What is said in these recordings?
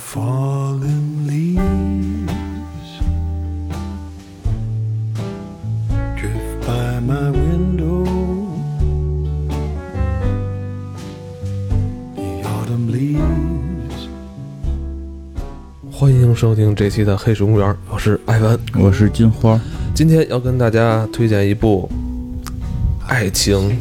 fallen leaves drift by my window. The autumn leaves. 欢迎收听这期的《黑水公园》，我是艾文。我是金花，今天要跟大家推荐一部爱情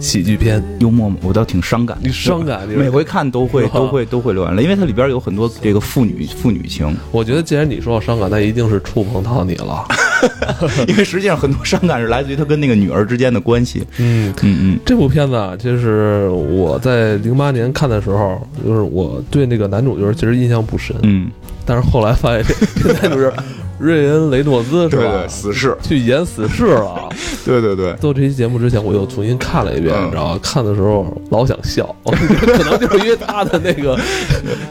喜剧片，幽默吗？我倒挺伤感，你伤感你每回看都会 都会都会流眼泪，因为它里边有很多这个父女 父女情，我觉得既然你说到伤感，那一定是触碰到你了。因为实际上很多伤感是来自于他跟那个女儿之间的关系。嗯，嗯嗯。这部片子啊，就是我在零八年看的时候，就是我对那个男主角其实印象不深，嗯，但是后来发现这个男主角瑞恩·雷诺兹是吧？对死侍，去演死侍了。对对对，做这期节目之前，我又重新看了一遍，嗯。你知道吗？看的时候老想笑，可能就是因为他的那个，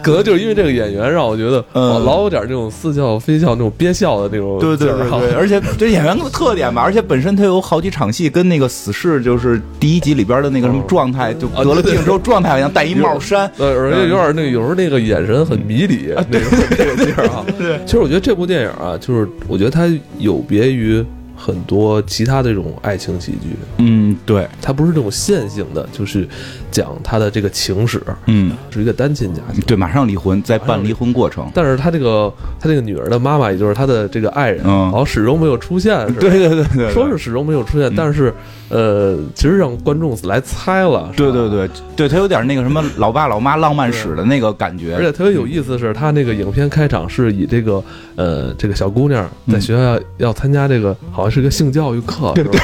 可能就是因为这个演员让我觉得，嗯。哦老有点这种似笑非笑、那种憋笑的那种对对对对，而且这演员的特点吧，而且本身他有好几场戏跟那个死侍就是第一集里边的那个什么状态，就得了病之后状态好像戴一帽衫，呃，而且有点那个，有时候那个眼神很迷离，那种那个劲儿啊。对，其实我觉得这部电影啊，就是我觉得它有别于很多其他的这种爱情喜剧，嗯对，它不是这种线性的，就是讲他的这个情史，嗯。是一个单亲家庭。对，马上离婚，在办离婚过程，但是他这个他这个女儿的妈妈，也就是他的这个爱人，嗯。好像始终没有出现，是吧？对对对对，说是始终没有出现，嗯。但是呃，其实让观众来猜了，对对对。对，他有点那个什么老爸老妈浪漫史的那个感觉，而且特别有意思的是，他那个影片开场是以这个呃这个小姑娘嗯在学校要要参加这个好像是个性教育课，对对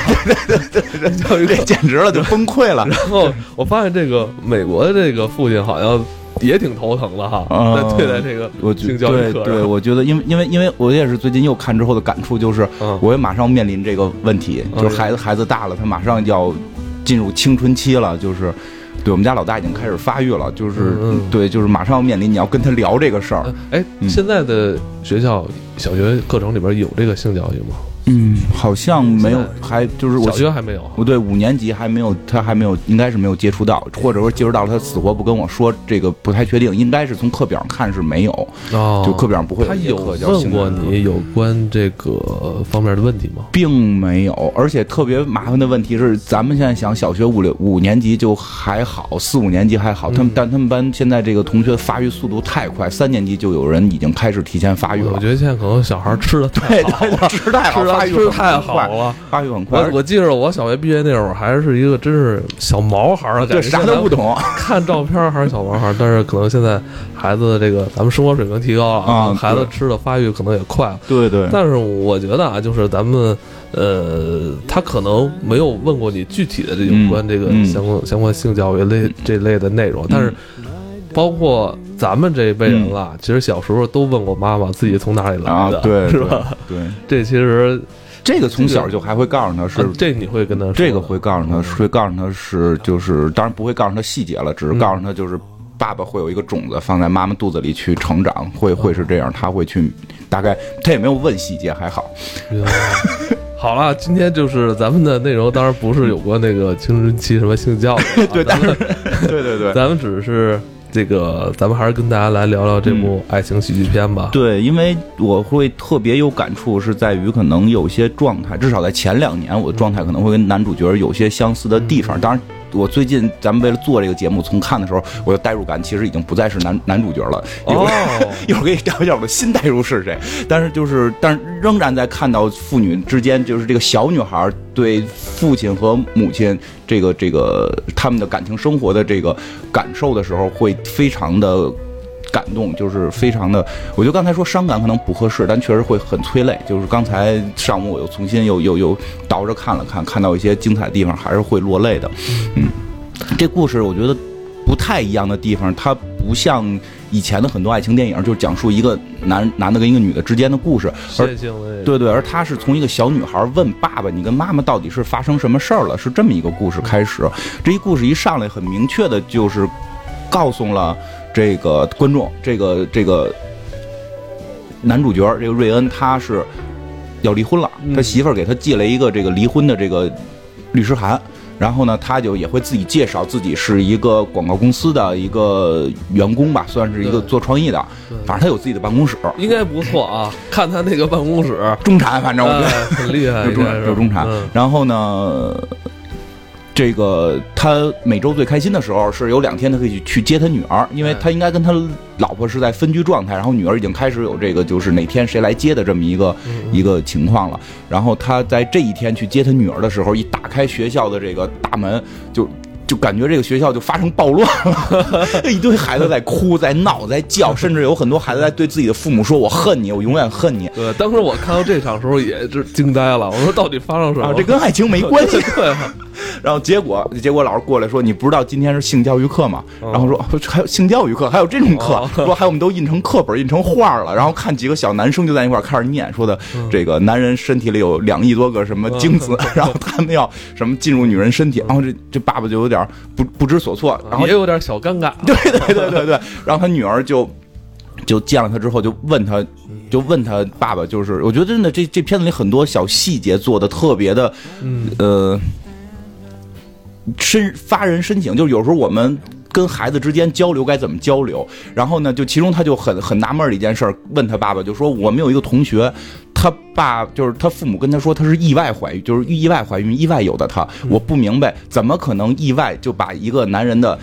对对对 教育课。这。简直了，就崩溃了。然后我发现这个美国的这个父亲好像也挺头疼的哈，嗯在对待这个性教育对对，课上我觉得因为因为因为我也是最近又看之后的感触就是，嗯我也马上面临这个问题，嗯就是孩子孩子大了，他马上要进入青春期了，就是。对我们家老大已经开始发育了，就是、对，就是马上要面临你要跟他聊这个事儿呃。哎，嗯现在的学校小学课程里边有这个性教育吗？嗯，好像没有，还就是我小学还没有哈。不对，五年级还没有，他还没有，应该是没有接触到，或者说接触到了，他死活不跟我说，这个不太确定，应该是从课表上看是没有，哦，就课表上不会他有问过你有关这个方面的问题吗？并没有，而且特别麻烦的问题是，咱们现在想小学五六五年级就还好，四五年级还好，他们但他们班现在这个同学发育速度太快，三年级就有人已经开始提前发育了。我觉得现在可能小孩吃的太对好了，对，吃太好，吃的发育太好，了。发育很快我。我记着我小学毕业那会儿还是一个真是小毛孩儿啊，感，觉啥都不，懂看照片还是小毛孩儿，但是可能现在孩子的这个咱们生活水平提高了啊孩子吃的发育可能也快了。对对，但是我觉得啊，就是咱们呃，他可能没有问过你具体的这有关这个嗯嗯相关、相关性教育类这类的内容，但是包括咱们这一辈人了，其实小时候都问过妈妈自己从哪里来的，，啊 对，是吧？对？这其实这个从小就还会告诉他是啊这你会跟他说这个会告诉他，会告诉他是就是，当然不会告诉他细节了，只是嗯告诉他就是爸爸会有一个种子放在妈妈肚子里去成长，会会是这样，他会去大概他也没有问细节，还好。好了，今天就是咱们的内容，当然不是有关那个青春期什么性教育 对对对。咱们只是这个，咱们还是跟大家来聊聊这部爱情喜剧片吧。对，因为我会特别有感触，是在于可能有些状态，至少在前两年，我的状态可能会跟男主角有些相似的地方。当然，我最近咱们为了做这个节目，从看的时候，我的代入感其实已经不再是男男主角了。一会儿哦，一会儿给你聊一下我的新代入是谁，但是就是，但是仍然在看到父女之间，就是这个小女孩对父亲和母亲这个这个他们的感情生活的这个感受的时候，会非常的。感动就是非常的，我觉得刚才说伤感可能不合适，但确实会很催泪。就是刚才上午我又重新又又又倒着看了看，看到一些精彩的地方，还是会落泪的。嗯，这故事我觉得不太一样的地方，它不像以前的很多爱情电影，就是讲述一个男男的跟一个女的之间的故事，而线性的对对，而他是从一个小女孩问爸爸：“你跟妈妈到底是发生什么事儿了？”是这么一个故事开始。这一故事一上来很明确的就是告诉了这个观众，这个这个男主角这个瑞恩他是要离婚了，嗯他媳妇儿给他寄了一个这个离婚的这个律师函。然后呢，他就也会自己介绍自己是一个广告公司的一个员工吧，算是一个做创意的，反正他有自己的办公室，应该不错啊。看他那个办公室，中产，反正我觉得。哎很厉害，有 中产，是有中产。嗯然后呢，这个他每周最开心的时候是有两天他可以去接他女儿，因为哎他应该跟他老婆是在分居状态，然后女儿已经开始有这个就是哪天谁来接的这么一个嗯一个情况了。然后他在这一天去接他女儿的时候，一打开学校的这个大门就。就感觉这个学校就发生暴乱了，一堆孩子在哭、在闹、在叫，甚至有很多孩子在对自己的父母说：“我恨你，我永远恨你。对，当时我看到这场时候也是惊呆了，我说到底发生什”么？啊，这跟爱情没关系。对啊，然后结果结果老师过来说：“你不知道今天是性教育课吗？”哦然后说说还有性教育课，还有这种课哦，说还有我们都印成课本、印成画了。然后看几个小男生就在一块儿开始念，说的嗯这个男人身体里有两亿多个什么精子，然后他们要什么进入女人身体。然后这这爸爸就有点不不知所措，然后也有点小尴尬。对对对对对，然后他女儿就就见了他之后，就问他，就问他爸爸，就是我觉得真的这这片子里很多小细节做的特别的，嗯，呃，深发人深省，就是有时候我们。跟孩子之间交流该怎么交流？然后呢，就其中他就很很纳闷儿的一件事儿，问他爸爸，就说我们有一个同学，他爸就是他父母跟他说他是意外怀孕，就是意外怀孕，意外有的他，我不明白怎么可能意外就把一个男人的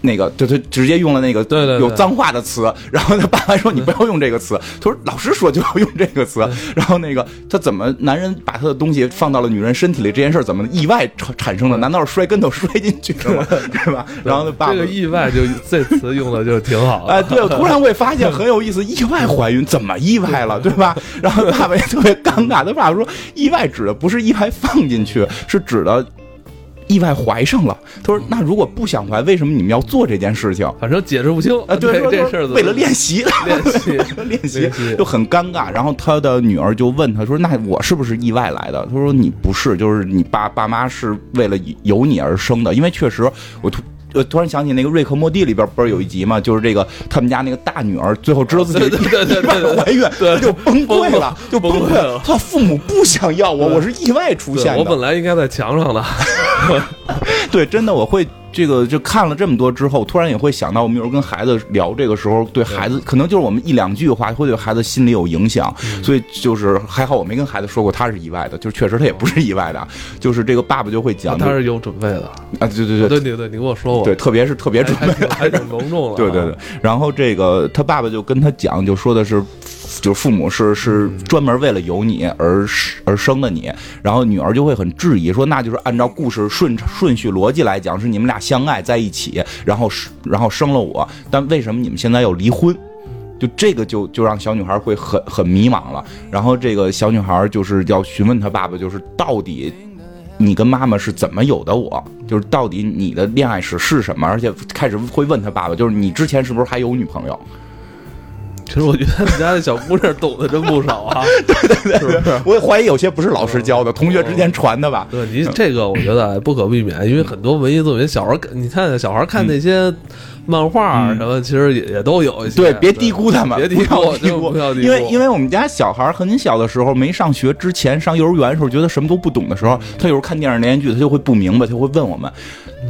那个，就他直接用了那个对对对有脏话的词，然后他爸还说你不要用这个词，他说老师说就要用这个词，然后那个他怎么男人把他的东西放到了女人身体里这件事怎么意外产产生的？难道是摔跟头摔进去的吗？对吧？然后他爸爸这个意外就这词用的就挺好的。哎，对，我突然会发现很有意思，意外怀孕怎么意外了，对吧？然后爸爸也特别尴尬，他爸爸说，意外指的不是意外放进去，是指的意外怀上了。他说，那如果不想怀，为什么你们要做这件事情？反正解释不清啊，对，这事儿为了练习，练习 练习练习就很尴尬。然后他的女儿就问他说：“那我是不是意外来的？”他说：“你不是，就是你爸爸妈是为了有你而生的。因为确实，我突。”呃，突然想起那个《瑞克莫蒂》里边不是有一集嘛，就是这个他们家那个大女儿最后知道自己对对对对对对意外怀孕，她就崩溃了，就崩崩溃了了。他父母不想要我，我是意外出现的。我本来应该在墙上的，对，真的我会这个就看了这么多之后，突然也会想到，我们有时候跟孩子聊这个时候，对孩子可能就是我们一两句话会对孩子心里有影响，所以就是还好我没跟孩子说过他是意外的，就确实他也不是意外的，就是这个爸爸就会讲，他是有准备的。啊，对对对。对对对，你跟我说过，对，特别是特别还准备还挺还挺隆重的。对对对，，然后这个他爸爸就跟他讲，就说的是，就是父母是是专门为了有你而而生的你，然后女儿就会很质疑说，那就是按照故事顺顺序逻辑来讲，是你们俩相爱在一起，然后然后生了我，但为什么你们现在要离婚？就这个就就让小女孩会很很迷茫了，然后这个小女孩就是要询问她爸爸，就是到底你跟妈妈是怎么有的我？就是到底你的恋爱史是什么？而且开始会问他爸爸，就是你之前是不是还有女朋友？其实我觉得他们家的小姑娘懂得真不少啊。对对对，是不是？我也怀疑有些不是老师教的，同学之间传的吧？对你这个，我觉得不可避免，因为很多文艺作品，小孩儿你看小孩儿看那些漫画儿什么，其实也也都有一些。对，别低估他们，别低估。因为因为我们家小孩很小的时候，没上学之前，上幼儿园的时候，觉得什么都不懂的时候，他有时候看电视连续剧，他就会不明白，他会问我们，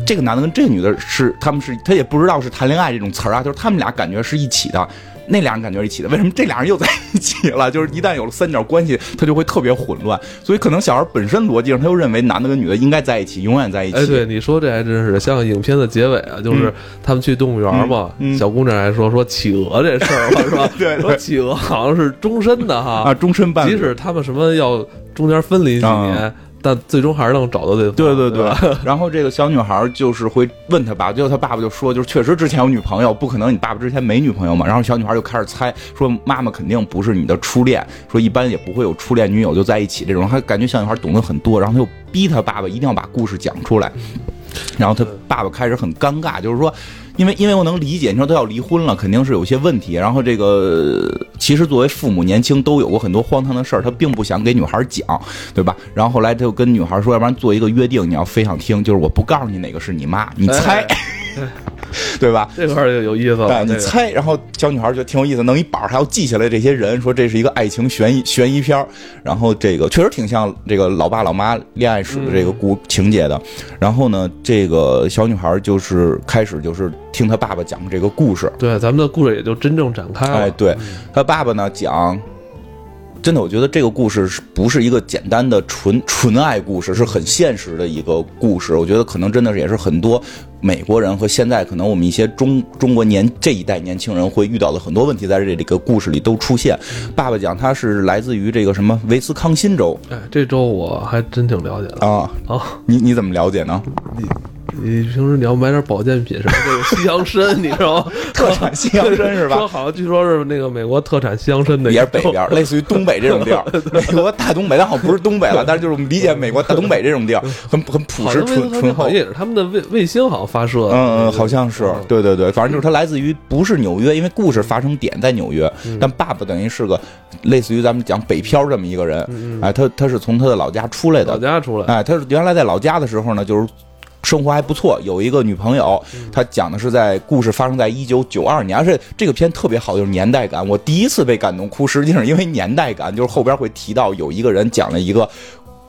这个男的跟这个女的是他们是他也不知道是谈恋爱这种词儿啊，就是他们俩感觉是一起的。那俩人感觉是一起的，为什么这俩人又在一起了？就是一旦有了三角关系，他就会特别混乱。所以可能小孩本身逻辑上，他又认为男的跟女的应该在一起，永远在一起。哎，对，你说这还真是像影片的结尾啊，就是他们去动物园嘛，嗯嗯 小姑娘还说 说企鹅这事儿嘛，是吧？对对说企鹅好像是终身的哈，啊，终身伴侣。即使他们什么要中间分离几年，但最终还是能找到对方。对对对吧，然后这个小女孩就是会问他爸，最后他爸爸就说，就是确实之前有女朋友，不可能你爸爸之前没女朋友嘛。然后小女孩就开始猜，说妈妈肯定不是你的初恋，说一般也不会有初恋女友就在一起这种。她感觉小女孩懂得很多，然后她就逼他爸爸一定要把故事讲出来。然后他爸爸开始很尴尬，就是说，因为因为我能理解，你说都要离婚了，肯定是有些问题。然后这个其实作为父母，年轻都有过很多荒唐的事儿，他并不想给女孩讲，对吧？然后后来他就跟女孩说，要不然做一个约定，你要非想听，就是我不告诉你哪个是你妈，你猜。对吧？这块儿就有意思了。哎，你猜，然后小女孩觉得挺有意思，弄一板儿还要记下来这些人，说这是一个爱情悬疑悬疑片儿然后这个确实挺像这个老爸老妈恋爱史的这个故情节的。然后呢，这个小女孩就是开始就是听她爸爸讲这个故事，对咱们的故事也就真正展开了。哎，对，她爸爸呢讲。真的，我觉得这个故事是不是一个简单的纯纯爱故事，是很现实的一个故事。我觉得可能真的是也是很多美国人和现在可能我们一些中中国年这一代年轻人会遇到的很多问题，在这个故事里都出现。爸爸讲他是来自于这个什么威斯康辛州哎，这周我还真挺了解的啊，啊。你你怎么了解呢？你平时你要买点保健品什么这个 西洋参，你知道吗？特产西洋参是吧说？好像据说是那个美国特产西洋参的，也是北边，类似于东北这种地儿，美国大东北，但好像不是东北了，但是就是我们理解美国大东北这种地儿，很很朴实好像醇醇厚。也是他们的卫卫星好像发射。嗯嗯，好像是嗯，对对对，反正就是它来自于不是纽约，因为故事发生点在纽约，但爸爸等于是个类似于咱们讲北漂这么一个人，哎，他他是从他的老家出来的老，家出来，哎，他是原来在老家的时候呢，就是。生活还不错，有一个女朋友。他讲的是在故事发生在一九九二年，而且这个片特别好，就是年代感。我第一次被感动哭，实际上因为年代感，就是后边会提到有一个人讲了一个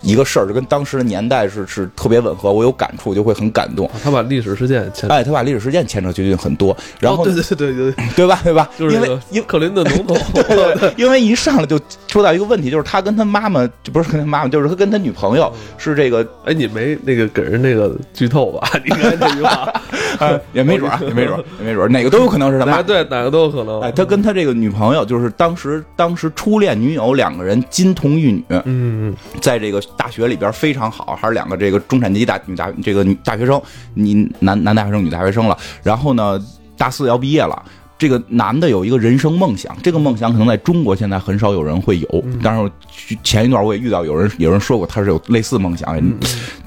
一个事儿，就跟当时的年代是是特别吻合，我有感触，就会很感动。他把历史事件牵，哎，他把历史事件牵扯进去很多，然后、哦对对对对对，对吧？对吧？因为就是那个因克林顿总统，对对，因为一上来就说到一个问题，就是他跟他妈妈，就不是跟他妈妈，就是他跟他女朋友是这个，哎，你没那个给人那个剧透吧？你看这句话，呃，也没准儿，也没准儿，也没准儿，哪个都有可能是他妈。对哪个都有可能。哎，他跟他这个女朋友，就是当时当时初恋女友两个人金童玉女，嗯，在这个大学里边非常好，还是两个这个中产阶级大女大这个女大学生，你男男大学生女大学生了。然后呢，大四要毕业了。这个男的有一个人生梦想，这个梦想可能在中国现在很少有人会有。但是，前一段我也遇到有人有人说过他是有类似梦想，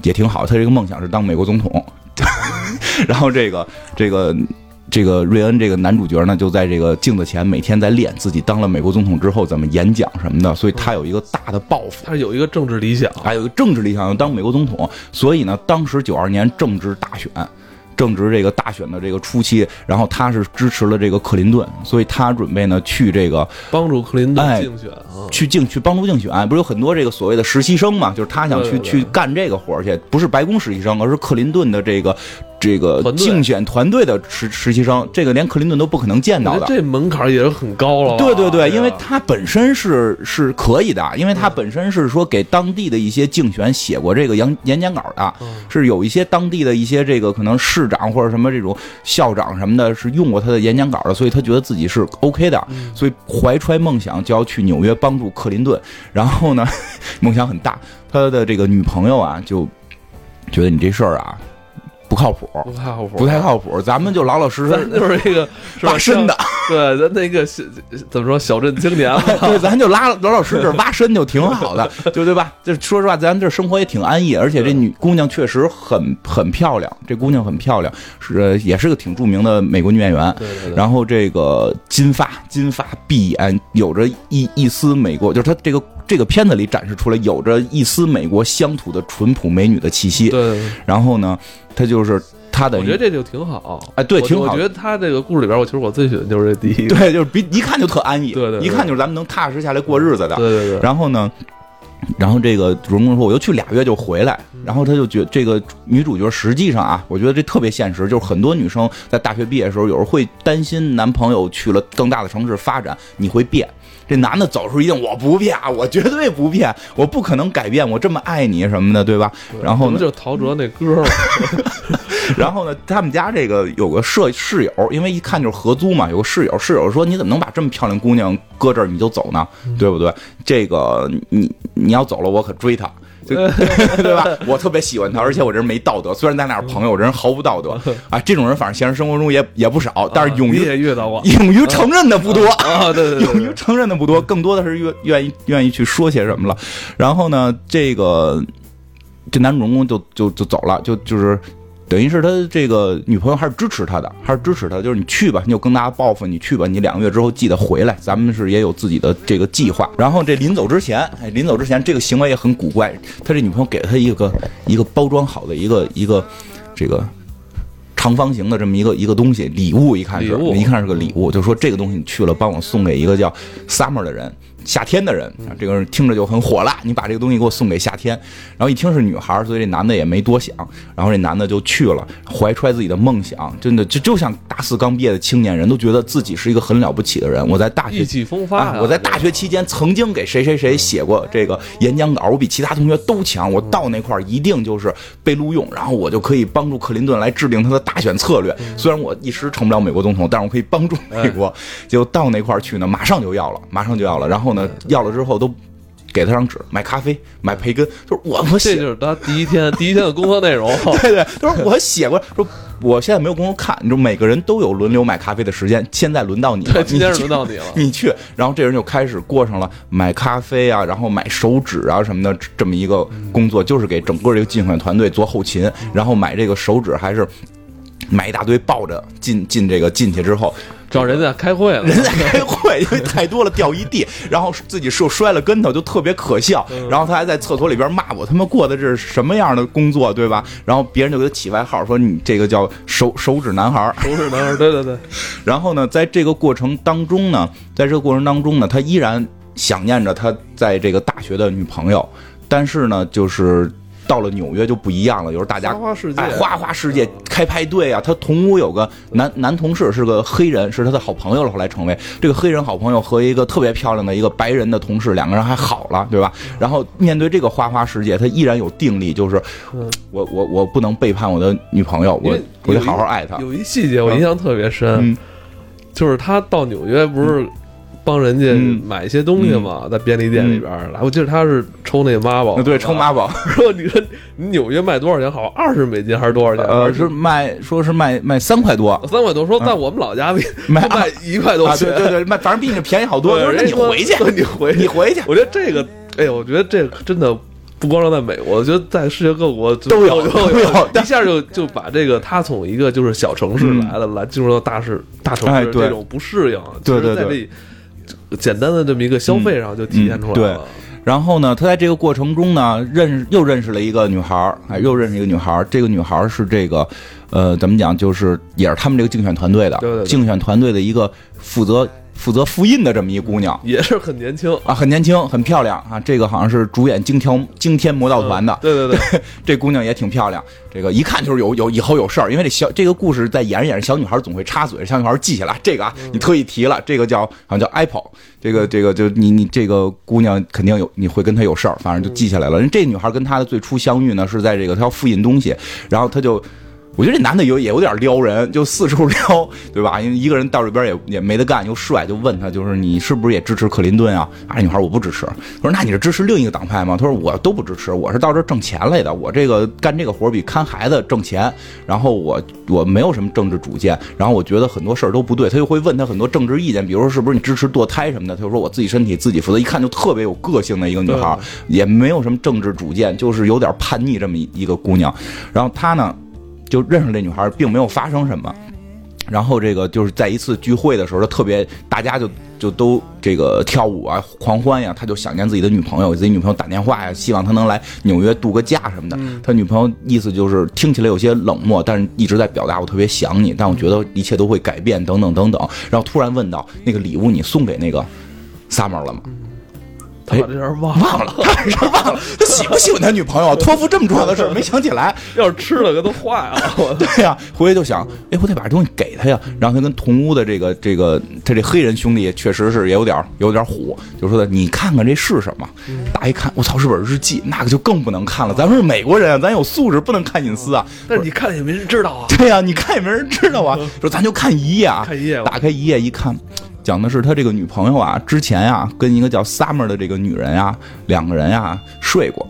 也挺好。他这个梦想是当美国总统。然后这个这个这个瑞恩这个男主角呢，就在这个镜子前每天在练自己当了美国总统之后怎么演讲什么的，所以他有一个大的抱负。他是有一个政治理想，还有一个政治理想要当美国总统，所以呢，当时九二年正值大选，正值这个大选的这个初期，然后他是支持了这个克林顿，所以他准备呢去这个帮助克林哎顿竞选啊。去竞去帮助竞选，不是有很多这个所谓的实习生嘛？就是他想去去干这个活儿去，不是白宫实习生，而是克林顿的这个这个竞选团队的实实习生，这个连克林顿都不可能见到的。这门槛也是很高了。对对对，因为他本身是是可以的，因为他本身是说给当地的一些竞选写过这个演演讲稿的，嗯。是有一些当地的一些这个可能市长或者什么这种校长什么的，是用过他的演讲稿的，所以他觉得自己是 OK 的，嗯。所以怀揣梦想就要去纽约帮助克林顿，然后呢，梦想很大，他的这个女朋友啊就觉得你这事儿啊不靠谱，不太靠谱，不太靠谱，咱们就老老实实就是一个 挖深的。对，咱那个小怎么说小镇青年嘛，对，咱就拉老老实实 挖深就挺好的，就对吧？这说实话，咱这生活也挺安逸，而且这女姑娘确实很很漂亮，这姑娘很漂亮，是也是个挺著名的美国女演员。对对对，然后这个金发金发碧眼，有着一一丝美国，就是她这个这个片子里展示出来有着一丝美国乡土的淳朴美女的气息。对然后呢，她就是她的我觉得这就挺好。我哎对挺好我觉得他这个故事里边，我其实我最喜欢就是这第一个。对，就是比一看就特安逸，对对对一看就是咱们能踏实下来过日子的。对对对，然后呢，然后这个主人公说我又去俩月就回来，然后他就觉这个女主角实际上啊，我觉得这特别现实，就是很多女生在大学毕业的时候，有时候会担心男朋友去了更大的城市发展，你会变。这男的走出一定我不骗，我绝对不骗，我不可能改变，我这么爱你什么的，对吧？然后呢，就是陶喆那歌嘛，然后呢，他们家这个有个舍室友，因为一看就是合租嘛，有个室友，室友说你怎么能把这么漂亮姑娘搁这儿你就走呢？对不对？这个你你要走了，我可追她。就 对吧？我特别喜欢他，而且我这人没道德。虽然咱俩是朋友，我这人毫无道德啊。这种人反正现实生活中也也不少，但是勇你于也遇到过 勇于承认的不多。啊？对对对 勇于，承认的不多，更多的是愿愿意愿意去说些什么了。然后呢，这个这男主人公就就就走了，就就是等于是他这个女朋友还是支持他的，还是支持他，就是你去吧，你有更大的抱负，你去吧，你两个月之后记得回来，咱们是也有自己的这个计划。然后这临走之前，哎，临走之前这个行为也很古怪，他这女朋友给了他一个一个包装好的一个一个这个。长方形的这么一个一个东西，礼物一看是，一看是个礼物，就说这个东西你去了，帮我送给一个叫 Summer 的人。夏天的人，啊这个人听着就很火辣。你把这个东西给我送给夏天，然后一听是女孩，所以这男的也没多想，然后这男的就去了，怀揣自己的梦想，真的就就像大四刚毕业的青年人，都觉得自己是一个很了不起的人。我在大学意气风发呀！啊我在大学期间曾经给谁谁谁写过这个演讲稿，我比其他同学都强。我到那块儿一定就是被录用，然后我就可以帮助克林顿来制定他的大选策略。虽然我一时成不了美国总统，但是我可以帮助美国。结果到那块儿去呢，马上就要了，马上就要了。然后呢，要了之后都给他张纸，买咖啡，买培根，就是我我这就是他第一天第一天的工作内容。对 对，他说我写过，说我现在没有功夫看，你说每个人都有轮流买咖啡的时间，现在轮到你了，对，今天轮到你了。你去，然后这人就开始过上了买咖啡啊，然后买手纸啊什么的这么一个工作，就是给整个这个竞选团队做后勤，然后买这个手纸还是买一大堆抱着进进这个进去之后，找人在开会了，人在开会，因为太多了掉一地，然后自己又摔了跟头，就特别可笑。然后他还在厕所里边骂我他妈过的这是什么样的工作，对吧？然后别人就给他起外号说你这个叫手手指男孩儿。不是男孩，对对对，然后呢，在这个过程当中呢，在这个过程当中呢，他依然想念着他在这个大学的女朋友，但是呢，就是到了纽约就不一样了，有时候大家花花世界哎，花花世界开派对啊！他同屋有个男男同事是个黑人，是他的好朋友了，后来成为这个黑人好朋友和一个特别漂亮的一个白人的同事，两个人还好了，对吧？然后面对这个花花世界，他依然有定力，就是我我我不能背叛我的女朋友，我我得好好爱她。有一细节我印象特别深，嗯就是他到纽约不是帮人家嗯买一些东西嘛，在便利店里边儿，来，我记得他是抽那妈宝，对，抽妈宝。说你说你纽约卖多少钱？好，二十美金还是多少钱？呃，是卖说是卖卖三块多，三块多。说在我们老家比卖卖一块多啊，钱对，对对，卖反正比你这便宜好多。对我说那你回去，对你回你回去。我觉得这个，哎呦，我觉得这个真的不光是在美国，我觉得在世界各国都有都都有一下就就把这个他从一个就是小城市来的，来进入到大市大城市这种不适应，对对对简单的这么一个消费上就体现出来了。对然后呢，他在这个过程中呢，认识又认识了一个女孩儿，哎，又认识一个女孩儿。这个女孩儿是这个，呃，怎么讲，就是也是他们这个竞选团队的，对对对竞选团队的一个负责负责复印的这么一姑娘。也是很年轻，啊，很年轻，很漂亮啊！这个好像是主演《惊天惊天魔盗团》的，对对对，这姑娘也挺漂亮，这个一看就是有有以后有事儿，因为这小这个故事在演着演着，小女孩总会插嘴，小女孩记下来这个啊，你特意提了，这个叫好像叫 Apple，这个这个就你你这个姑娘肯定有你会跟她有事儿，反正就记下来了。人这女孩跟她的最初相遇呢是在这个她要复印东西，然后她就。我觉得这男的有也有点撩人，就四处撩，对吧？因为一个人到这边也也没得干，又帅，就问他，就是你是不是也支持克林顿啊？啊，女孩我不支持。我说那你是支持另一个党派吗？他说我都不支持，我是到这挣钱来的，我这个干这个活比看孩子挣钱。然后我我没有什么政治主见，然后我觉得很多事儿都不对，他就会问他很多政治意见，比如说是不是你支持堕胎什么的，他就说我自己身体自己负责，一看就特别有个性的一个女孩，也没有什么政治主见，就是有点叛逆这么一个姑娘。然后他呢？就认识这女孩，并没有发生什么。然后这个就是在一次聚会的时候，他特别大家就就都这个跳舞啊、狂欢呀，他就想念自己的女朋友，给自己女朋友打电话呀，希望她能来纽约度个假什么的。他女朋友意思就是听起来有些冷漠，但是一直在表达我特别想你，但我觉得一切都会改变，等等等等。然后突然问到那个礼物你送给那个 Summer 了吗？他把这人忘了，忘了，他是忘了，他喜不喜欢他女朋友？托付这么重要的事儿没想起来。要是吃了可都坏了。我对呀、回去就想，哎，我得把这东西给他呀。然后他跟同屋的这个这个他这黑人兄弟确实是也有点有点虎，就说的你看看这是什么？大一看，我操，是本日记，那个就更不能看了。咱们是美国人，咱有素质，不能看隐私啊。但是你看也没人知道啊。对呀、你看也没人知道啊。说咱就看一页啊，看一页打开一页一看，讲的是他这个女朋友啊，之前啊跟一个叫 Summer 的这个女人啊，两个人呀、睡过。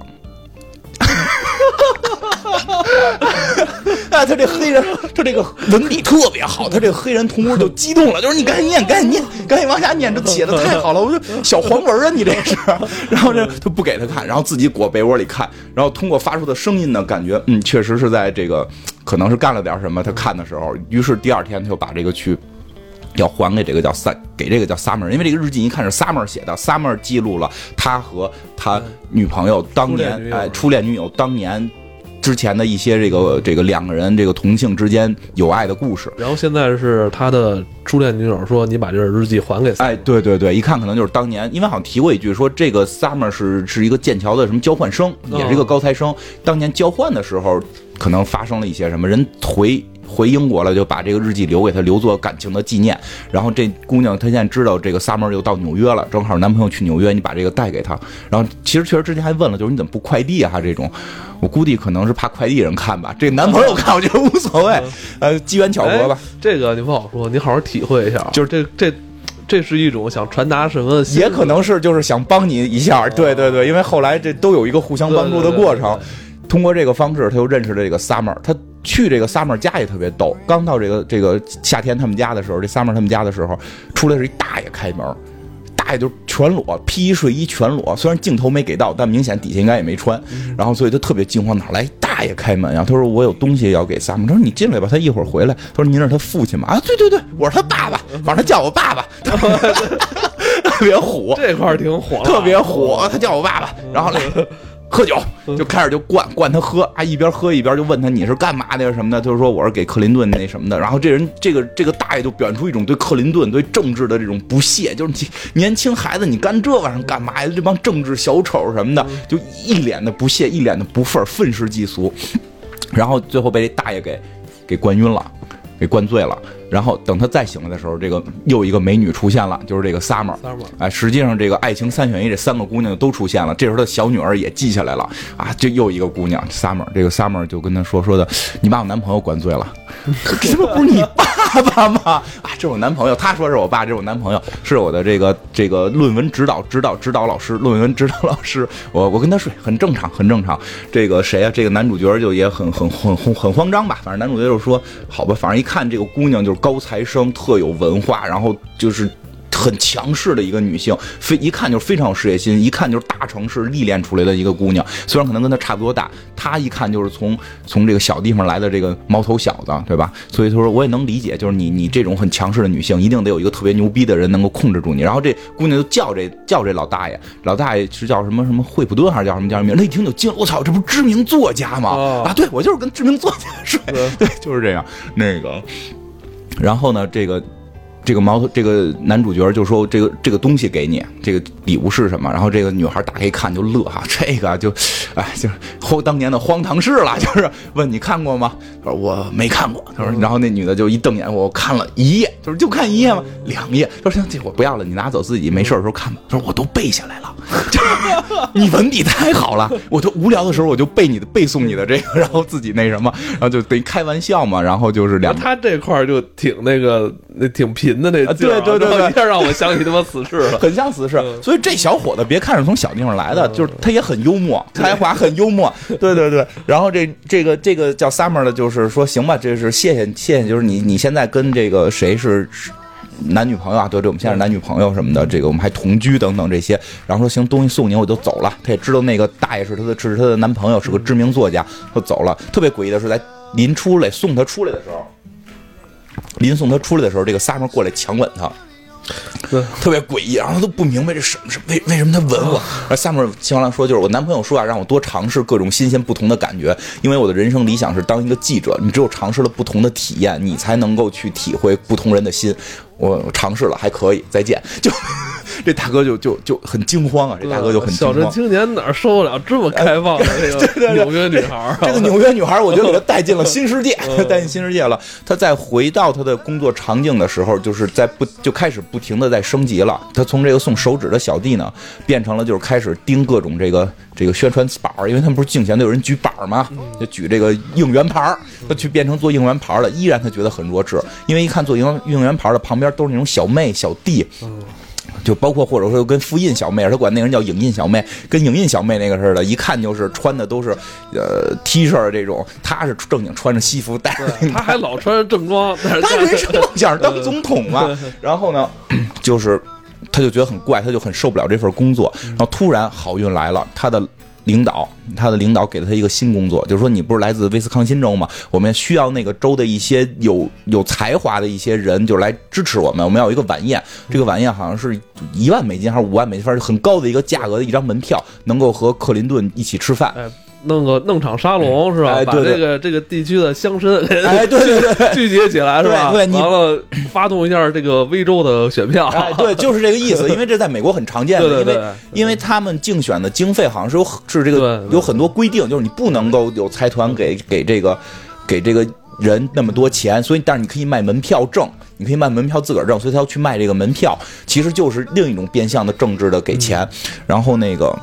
啊，他这黑人，他这个文笔特别好，他这个黑人同屋就激动了，就是你赶紧念，赶紧念，赶紧往下念，这写的太好了，我就小黄文啊，你这是。然后这他不给他看，然后自己裹被窝里看，然后通过发出的声音呢，感觉嗯，确实是在这个可能是干了点什么，他看的时候，于是第二天他就把这个去。要还给这个叫三，给这个叫 Summer，因为这个日记一看是 Summer 写的，Summer 记录了他和他女朋友当年哎初恋女友当年之前的一些这个这个两个人这个同性之间有爱的故事。然后现在是他的初恋女友说：“你把这本日记还给。”哎，对对对，一看可能就是当年，因为好像提过一句说这个 Summer 是是一个剑桥的什么交换生，也是一个高材生。当年交换的时候，可能发生了一些什么，人回回英国了，就把这个日记留给他，留作感情的纪念。然后这姑娘她现在知道这个 Summer 又到纽约了，正好男朋友去纽约，你把这个带给她。然后其实确实之前还问了，就是你怎么不快递啊？这种，我估计可能是怕快递人看吧。这男朋友看我觉得无所谓，呃，机缘巧合吧。这个你不好说，你好好体会一下。就是这这。这是一种想传达什么？也可能是就是想帮你一下，对对对，因为后来这都有一个互相帮助的过程。通过这个方式，他又认识了这个 Summer。他去这个 Summer 家也特别逗。刚到这个这个夏天他们家的时候，这 Summer 他们家的时候，出来是一大爷开门，大爷就全裸，披衣睡衣全裸。虽然镜头没给到，但明显底下应该也没穿。然后所以他特别惊慌，哪来大爷开门呀？他说我有东西要给 Summer。他说你进来吧，他一会儿回来。他说您是他父亲吗？啊，对对对，我是他爸爸，反正他叫我爸爸。特别火，这块儿挺火，特别火。他叫我爸爸，然后来喝酒，就开始就灌灌他喝啊，一边喝一边就问他你是干嘛的呀什么的，就是说我是给克林顿那什么的。然后这人这个这个大爷就表现出一种对克林顿对政治的这种不屑，就是你年轻孩子你干这玩意儿干嘛呀？这帮政治小丑什么的，就一脸的不屑，一脸的不忿，愤世嫉俗。然后最后被这大爷给给灌晕了，给灌醉了。然后等他再醒来的时候，这个又一个美女出现了，就是这个 Summer。哎，实际上这个爱情三选一，这三个姑娘都出现了。这时候他小女儿也记下来了啊，就又一个姑娘 Summer。这个 Summer 就跟他说说的，你把我男朋友灌醉了，这不不是你爸爸吗？啊，这是我男朋友。他说是我爸，这是我男朋友，是我的这个这个论文指导指导指导老师，论文指导老师。我我跟他睡，很正常，很正常。这个谁啊？这个男主角就也很很很很很慌张吧？反正男主角就说好吧，反正一看这个姑娘就是。高材生，特有文化，然后就是很强势的一个女性，非一看就是非常有事业心，一看就是大城市历练出来的一个姑娘。虽然可能跟她差不多大，她一看就是从从这个小地方来的这个毛头小子，对吧？所以他说我也能理解，就是你你这种很强势的女性，一定得有一个特别牛逼的人能够控制住你。然后这姑娘就叫这叫这老大爷，老大爷是叫什么什么惠普顿还是叫什么叫什么名？那一听就惊了，我操，这不是知名作家吗？啊，对我就是跟知名作家睡，对，就是这样，那个。然后呢，这个，这个毛头，这个男主角就说：“这个这个东西给你，这个礼物是什么？”然后这个女孩打开一看就乐哈，这个就，哎，就是荒当年的荒唐事了，就是问你看过吗？他说我没看过。他说，然后那女的就一瞪眼，我看了一页，就是就看一页吗？两页。他说行，这我不要了，你拿走自己没事的时候看吧。他说我都背下来了，你文笔太好了，我都无聊的时候我就背你的背诵你的这个，然后自己那什么，然后就 等于开玩笑嘛，然后就是两。他这块就挺那个那挺贫的那对对对，一下让我想起他妈死侍了，很像死侍。所以这小伙子别看是从小地方来的，就是他也很幽默，才华很幽默。对对对，然后这这个这个叫 Summer 的，就是说行吧，这是谢谢谢谢，就是你你现在跟这个谁是。男女朋友啊，对对，我们现在是男女朋友什么的，这个我们还同居等等这些。然后说行，东西送你，我就走了。他也知道那个大爷是他的，是他的男朋友，是个知名作家，就走了。特别诡异的是，在临出来送他出来的时候，临送他出来的时候，这个萨摩过来强吻他。特别诡异，然后他都不明白这什么是为为什么他吻我。然后下面新郎说，就是我男朋友说啊，让我多尝试各种新鲜不同的感觉，因为我的人生理想是当一个记者，你只有尝试了不同的体验，你才能够去体会不同人的心。我尝试了，还可以，再见。就。这大哥就就就很惊慌啊！这大哥就很惊慌小镇青年哪受得了这么开放的 这个纽约女孩？这个纽约女孩，我觉得给他带进了新世界，带进新世界了。他在回到他的工作场景的时候，就是在不就开始不停的在升级了。他从这个送手指的小弟呢，变成了就是开始盯各种这个这个宣传板儿因为他们不是竞选都有人举板儿吗？就举这个应援牌儿他去变成做应援牌儿了。依然他觉得很弱智，因为一看做应应援牌儿的旁边都是那种小妹小弟。就包括或者说跟复印小妹，他管那人叫影印小妹，跟影印小妹那个似的，一看就是穿的都是呃 T 恤这种，他是正经穿着西服，戴着他还老穿着正装，他人生梦想当总统嘛。然后呢，就是他就觉得很怪，他就很受不了这份工作。然后突然好运来了，他的。领导，他的领导给了他一个新工作，就是说你不是来自威斯康辛州吗？我们需要那个州的一些有有才华的一些人，就是来支持我们。我们要一个晚宴，这个晚宴好像是一万美金还是五万美金，反正很高的一个价格的一张门票，能够和克林顿一起吃饭。弄个弄场沙龙是吧？把哎对对这个这个地区的乡绅哎，对对对。聚集起来是吧？对完了发动一下这个威州的选票。哎，对，就是这个意思，因为这在美国很常见的，对对对因为因为他们竞选的经费好像是有是这个有很多规定，就是你不能够有财团给给这个给这个人那么多钱，所以但是你可以卖门票挣，你可以卖门票自个儿挣，所以他要去卖这个门票，其实就是另一种变相的政治的给钱，然后那个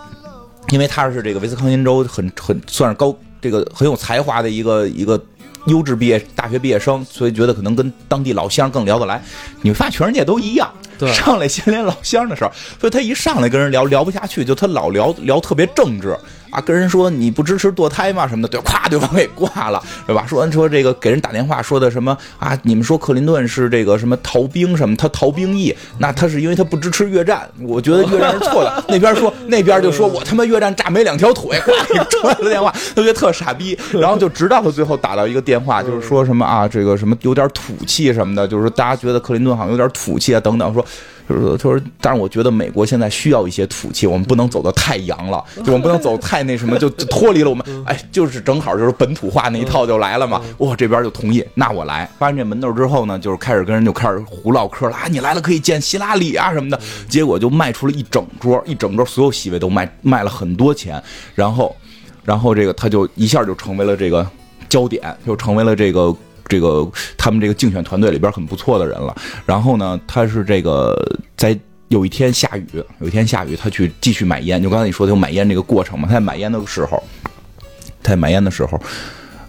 因为他是这个威斯康辛州很很算是高这个很有才华的一个一个。优质毕业大学毕业生，所以觉得可能跟当地老乡更聊得来。你会发现全世界都一样，上来先连老乡的事儿，所以他一上来跟人聊聊不下去，就他老聊聊特别政治啊，跟人说你不支持堕胎吗什么的，对，咵就往给挂了，对吧？说完说这个给人打电话说的什么啊？你们说克林顿是这个什么逃兵什么？他逃兵役，那他是因为他不支持越战，我觉得越战是错的。那边说那边就说我他妈越战炸没两条腿，咵给传了电话，他觉得特傻逼，然后就直到他最后打到一个电话，就是说什么啊这个什么有点土气什么的，就是说大家觉得克林顿好像有点土气啊等等，说。就是说，他说，但是我觉得美国现在需要一些土气，我们不能走得太洋了，就我们不能走太那什么，就就脱离了我们，哎，就是正好就是本土化那一套就来了嘛。哇，这边就同意，那我来。发现这门道之后呢，就是开始跟人就开始胡唠嗑了啊，你来了可以见希拉里啊什么的，结果就卖出了一整桌，一整桌所有席位都卖卖了很多钱，然后，然后这个他就一下就成为了这个焦点，就成为了这个。这个他们这个竞选团队里边很不错的人了。然后呢，他是这个在有一天下雨，有一天下雨，他去继续买烟。就刚才你说的有买烟这个过程嘛，他在买烟的时候，他在买烟的时候。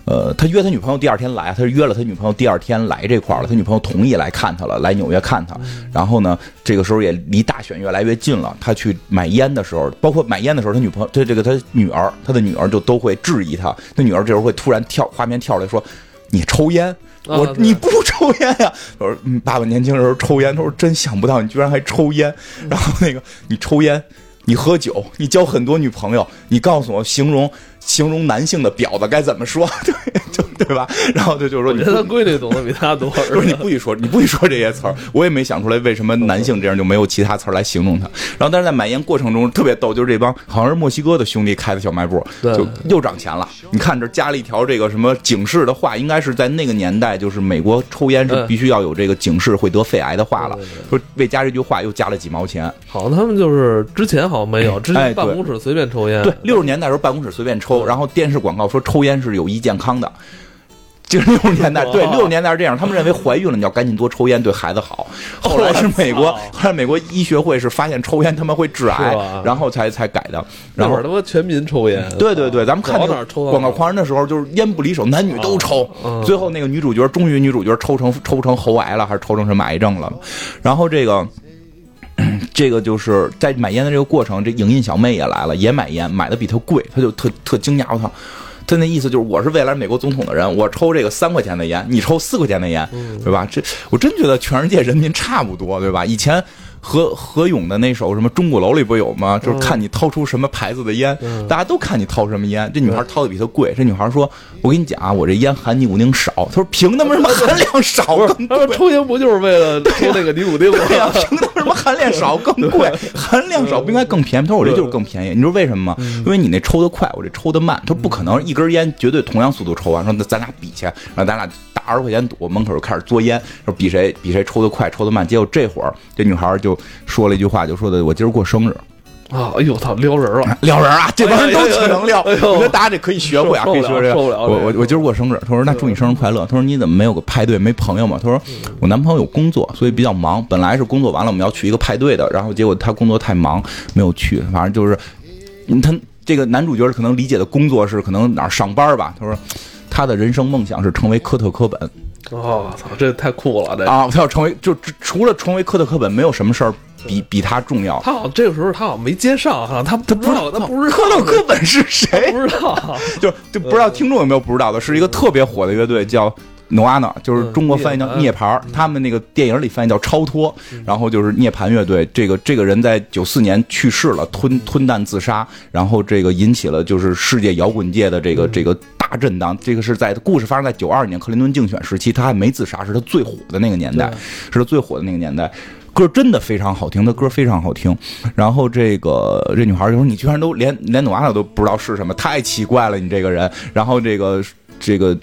呃，他约他女朋友第二天来，他是约了他女朋友第二天来这块了，他女朋友同意来看他了，来纽约看他。然后呢，这个时候也离大选越来越近了。他去买烟的时候，包括买烟的时候，他女朋友，他这个他女儿，他的女儿就都会质疑他。他女儿这时候会突然跳画面跳出来说。你抽烟，我对你不抽烟呀？我说，嗯，爸爸年轻时候抽烟，他说真想不到你居然还抽烟。然后那个你抽烟，你喝酒，你交很多女朋友，你告诉我形容形容男性的婊子该怎么说？对，就对吧？然后他就是说你我觉得闺女懂得比他多。不是你不许说，你不许说这些词儿，我也没想出来为什么男性这样就没有其他词儿来形容他。然后，但是在买烟过程中特别逗，就是这帮好像是墨西哥的兄弟开的小卖部，对就又涨钱了。你看这加了一条这个什么警示的话，应该是在那个年代，就是美国抽烟是嗯必须要有这个警示会得肺癌的话了。说为加这句话又加了几毛钱。好像他们就是之前好像没有，之前办公室随便抽烟。对，六十年代时候办公室随便抽，然后电视广告说抽烟是有益健康的。就是六十年代，对六十年代是这样，他们认为怀孕了你要赶紧多抽烟，对孩子好。后来是美国，后来美国医学会是发现抽烟他们会致癌，然后才才改的。然后那会儿他妈全民抽烟。对对对，咱们看那个广告狂人的时候，就是烟不离手，男女都抽。嗯最后那个女主角，终于女主角抽成抽成喉癌了，还是抽成什么癌症了？然后这个。这个就是在买烟的这个过程，这影印小妹也来了，也买烟，买的比他贵，他就特特惊讶，我操！他那意思就是，我是未来美国总统的人，我抽这个三块钱的烟，你抽四块钱的烟，对吧？这我真觉得全世界人民差不多，对吧？以前何何勇的那首什么《钟鼓楼》里不有吗？就是看你掏出什么牌子的烟，大家都看你掏什么烟。这女孩掏的比他贵，这女孩说：“我跟你讲啊，我这烟含尼古丁少。”他说：“凭他妈什么含量少更他说抽烟不就是为了抽那个尼古丁吗？对呀、凭他妈什么含量少 更贵？含量少不应该更便宜？他说我这就是更便宜。你知道为什么吗？因为你那抽的快，我这抽的慢。他说不可能一根烟绝对同样速度抽完。说那咱俩比去，然后咱俩打二十块钱赌，门口就开始作烟，说比谁比谁抽的快，抽的慢。结果这会儿这女孩就说了一句话，就说的我今儿过生日。啊！哎呦，操，撩人了！撩人啊！这帮人都挺能撩，我觉得大家这可以学会啊，可以学这个。受不了这个我我我今儿过生日，他说那祝你生日快乐。他说你怎么没有个派对，没朋友吗？他说我男朋友有工作，所以比较忙。本来是工作完了我们要去一个派对的，然后结果他工作太忙没有去。反正就是嗯他这个男主角可能理解的工作是可能哪儿上班吧。他说他的人生梦想是成为科特·科本哦，操，这太酷了！这啊，他要成为就除了成为科特·科本，没有什么事儿比比他重要。他好像这个时候他好像没接上哈，他他不知道，他不知道科特·科本是谁？不知道。就就不知道听众有没有不知道的，是一个特别火的乐队，叫 Noana，就是中国翻译叫嗯涅槃。他们那个电影里翻译叫超脱，然后就是涅槃乐队。这个这个人在九四年去世了，吞吞弹自杀，然后这个引起了就是世界摇滚界的这个这个大震荡。这个是在故事发生在九二年克林顿竞选时期，他还没自杀，是他最火的那个年代，是他最火的那个年代。歌真的非常好听，他歌非常好听。然后这个这女孩就说：“你居然都连连努瓦拉都不知道是什么，太奇怪了，你这个人。”然后这个这个。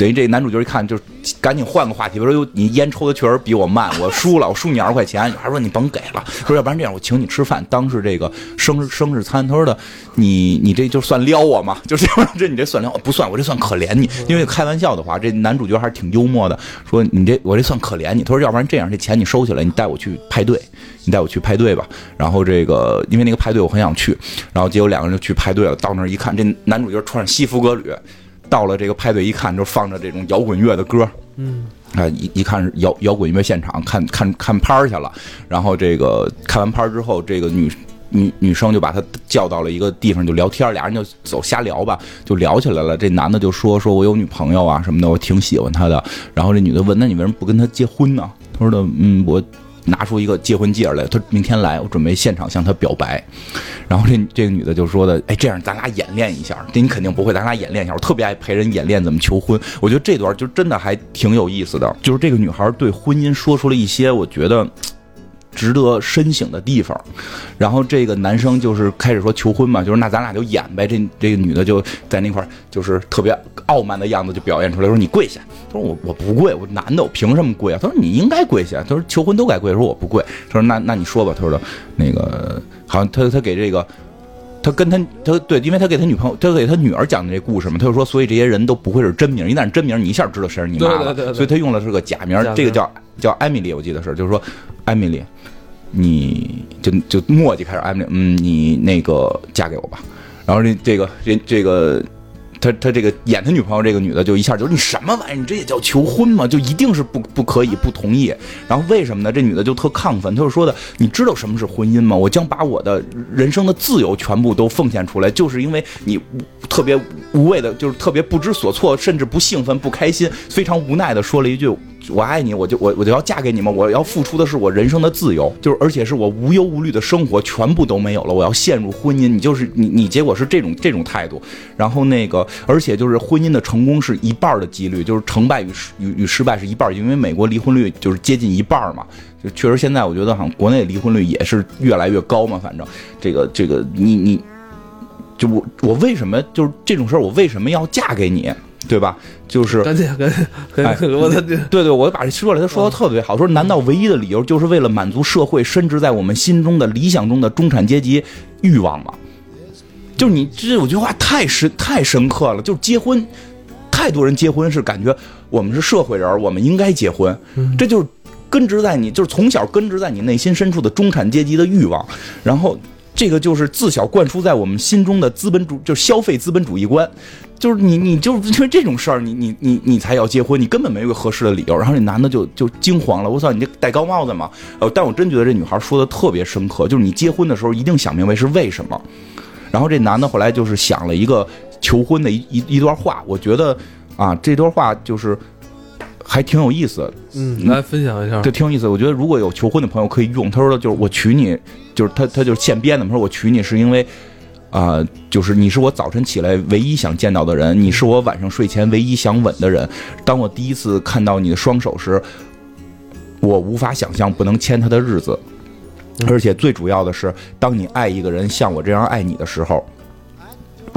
等于这男主角一看，就赶紧换个话题，说：“哟，你烟抽的确实比我慢，我输了，我输你二十块钱。”女孩说：“你甭给了，说要不然这样，我请你吃饭，当是这个生日生日餐。”他说的：“你你这就算撩我吗？就这样，这你这算撩？不算，我这算可怜你。因为开玩笑的话，这男主角还是挺幽默的，说你这我这算可怜你。他说要不然这样，这钱你收起来，你带我去派对，你带我去派对吧。然后这个因为那个派对我很想去，然后结果两个人就去派对了。到那儿一看，这男主角穿着西服革履。到了这个派对一看，就放着这种摇滚乐的歌，嗯，啊一一看是摇摇滚乐现场，看看看拍儿去了。然后这个看完拍儿之后，这个女女女生就把他叫到了一个地方，就聊天，俩人就走瞎聊吧，就聊起来了。这男的就说说我有女朋友啊什么的，我挺喜欢她的。然后这女的问，那你为什么不跟她结婚呢？他说的，嗯，我。拿出一个结婚戒指来，他明天来，我准备现场向他表白。然后这这个女的就说的，哎，这样咱俩演练一下。这你肯定不会，咱俩演练一下。我特别爱陪人演练怎么求婚。我觉得这段就真的还挺有意思的，就是这个女孩对婚姻说出了一些我觉得值得深省的地方。然后这个男生就是开始说求婚嘛，就是那咱俩就演呗。这这个女的就在那块儿就是特别傲慢的样子就表现出来，说你跪下。他说我我不跪，我男的我凭什么跪啊？他说你应该跪下。他说求婚都该跪。说我不跪。他说那那你说吧。他说的那个好像他他给这个他跟他他对，因为他给他女朋友他给他女儿讲的这故事嘛，他就说所以这些人都不会是真名，一旦真名，你一下知道谁是你妈了。所以他用的是个假名，这个叫叫艾米丽，我记得是，就是说艾米丽，你就就墨迹开始艾米丽，嗯，你那个嫁给我吧。然后这这个这这个。他他这个演他女朋友这个女的就一下就你什么玩意儿？你这也叫求婚吗？就一定是不不可以不同意？然后为什么呢？这女的就特亢奋，她就说的：“你知道什么是婚姻吗？我将把我的人生的自由全部都奉献出来，就是因为你特别无谓的，就是特别不知所措，甚至不兴奋、不开心，非常无奈的说了一句。”我爱你，我就我我就要嫁给你吗？我要付出的是我人生的自由，就是而且是我无忧无虑的生活全部都没有了。我要陷入婚姻，你就是你你结果是这种这种态度。然后那个，而且就是婚姻的成功是一半的几率，就是成败与失与与失败是一半，因为美国离婚率就是接近一半嘛。就确实现在我觉得好像国内离婚率也是越来越高嘛。反正这个这个你你，就我我为什么就是这种事儿，我为什么要嫁给你？对吧？就是赶紧赶紧，我的对对，我把这说来，他说的特别好。说难道唯一的理由就是为了满足社会深植在我们心中的理想中的中产阶级欲望吗？就是你这有句话太深太深刻了。就是结婚，太多人结婚是感觉我们是社会人，我们应该结婚。这就是根植在你，就是从小根植在你内心深处的中产阶级的欲望。然后这个就是自小灌输在我们心中的资本主，就是消费资本主义观。就是你，你就是因为这种事儿，你你你你才要结婚，你根本没有个合适的理由。然后那男的就就惊慌了，我操，你这戴高帽子吗？呃，但我真觉得这女孩说的特别深刻，就是你结婚的时候一定想明白是为什么。然后这男的后来就是想了一个求婚的一一一段话，我觉得啊，这段话就是还挺有意思。嗯，来分享一下，这挺有意思。我觉得如果有求婚的朋友可以用。他说的就是我娶你，就是他他就是现编的。他说我娶你是因为。啊，就是你是我早晨起来唯一想见到的人，你是我晚上睡前唯一想吻的人。当我第一次看到你的双手时，我无法想象不能牵他的日子。而且最主要的是，当你爱一个人像我这样爱你的时候，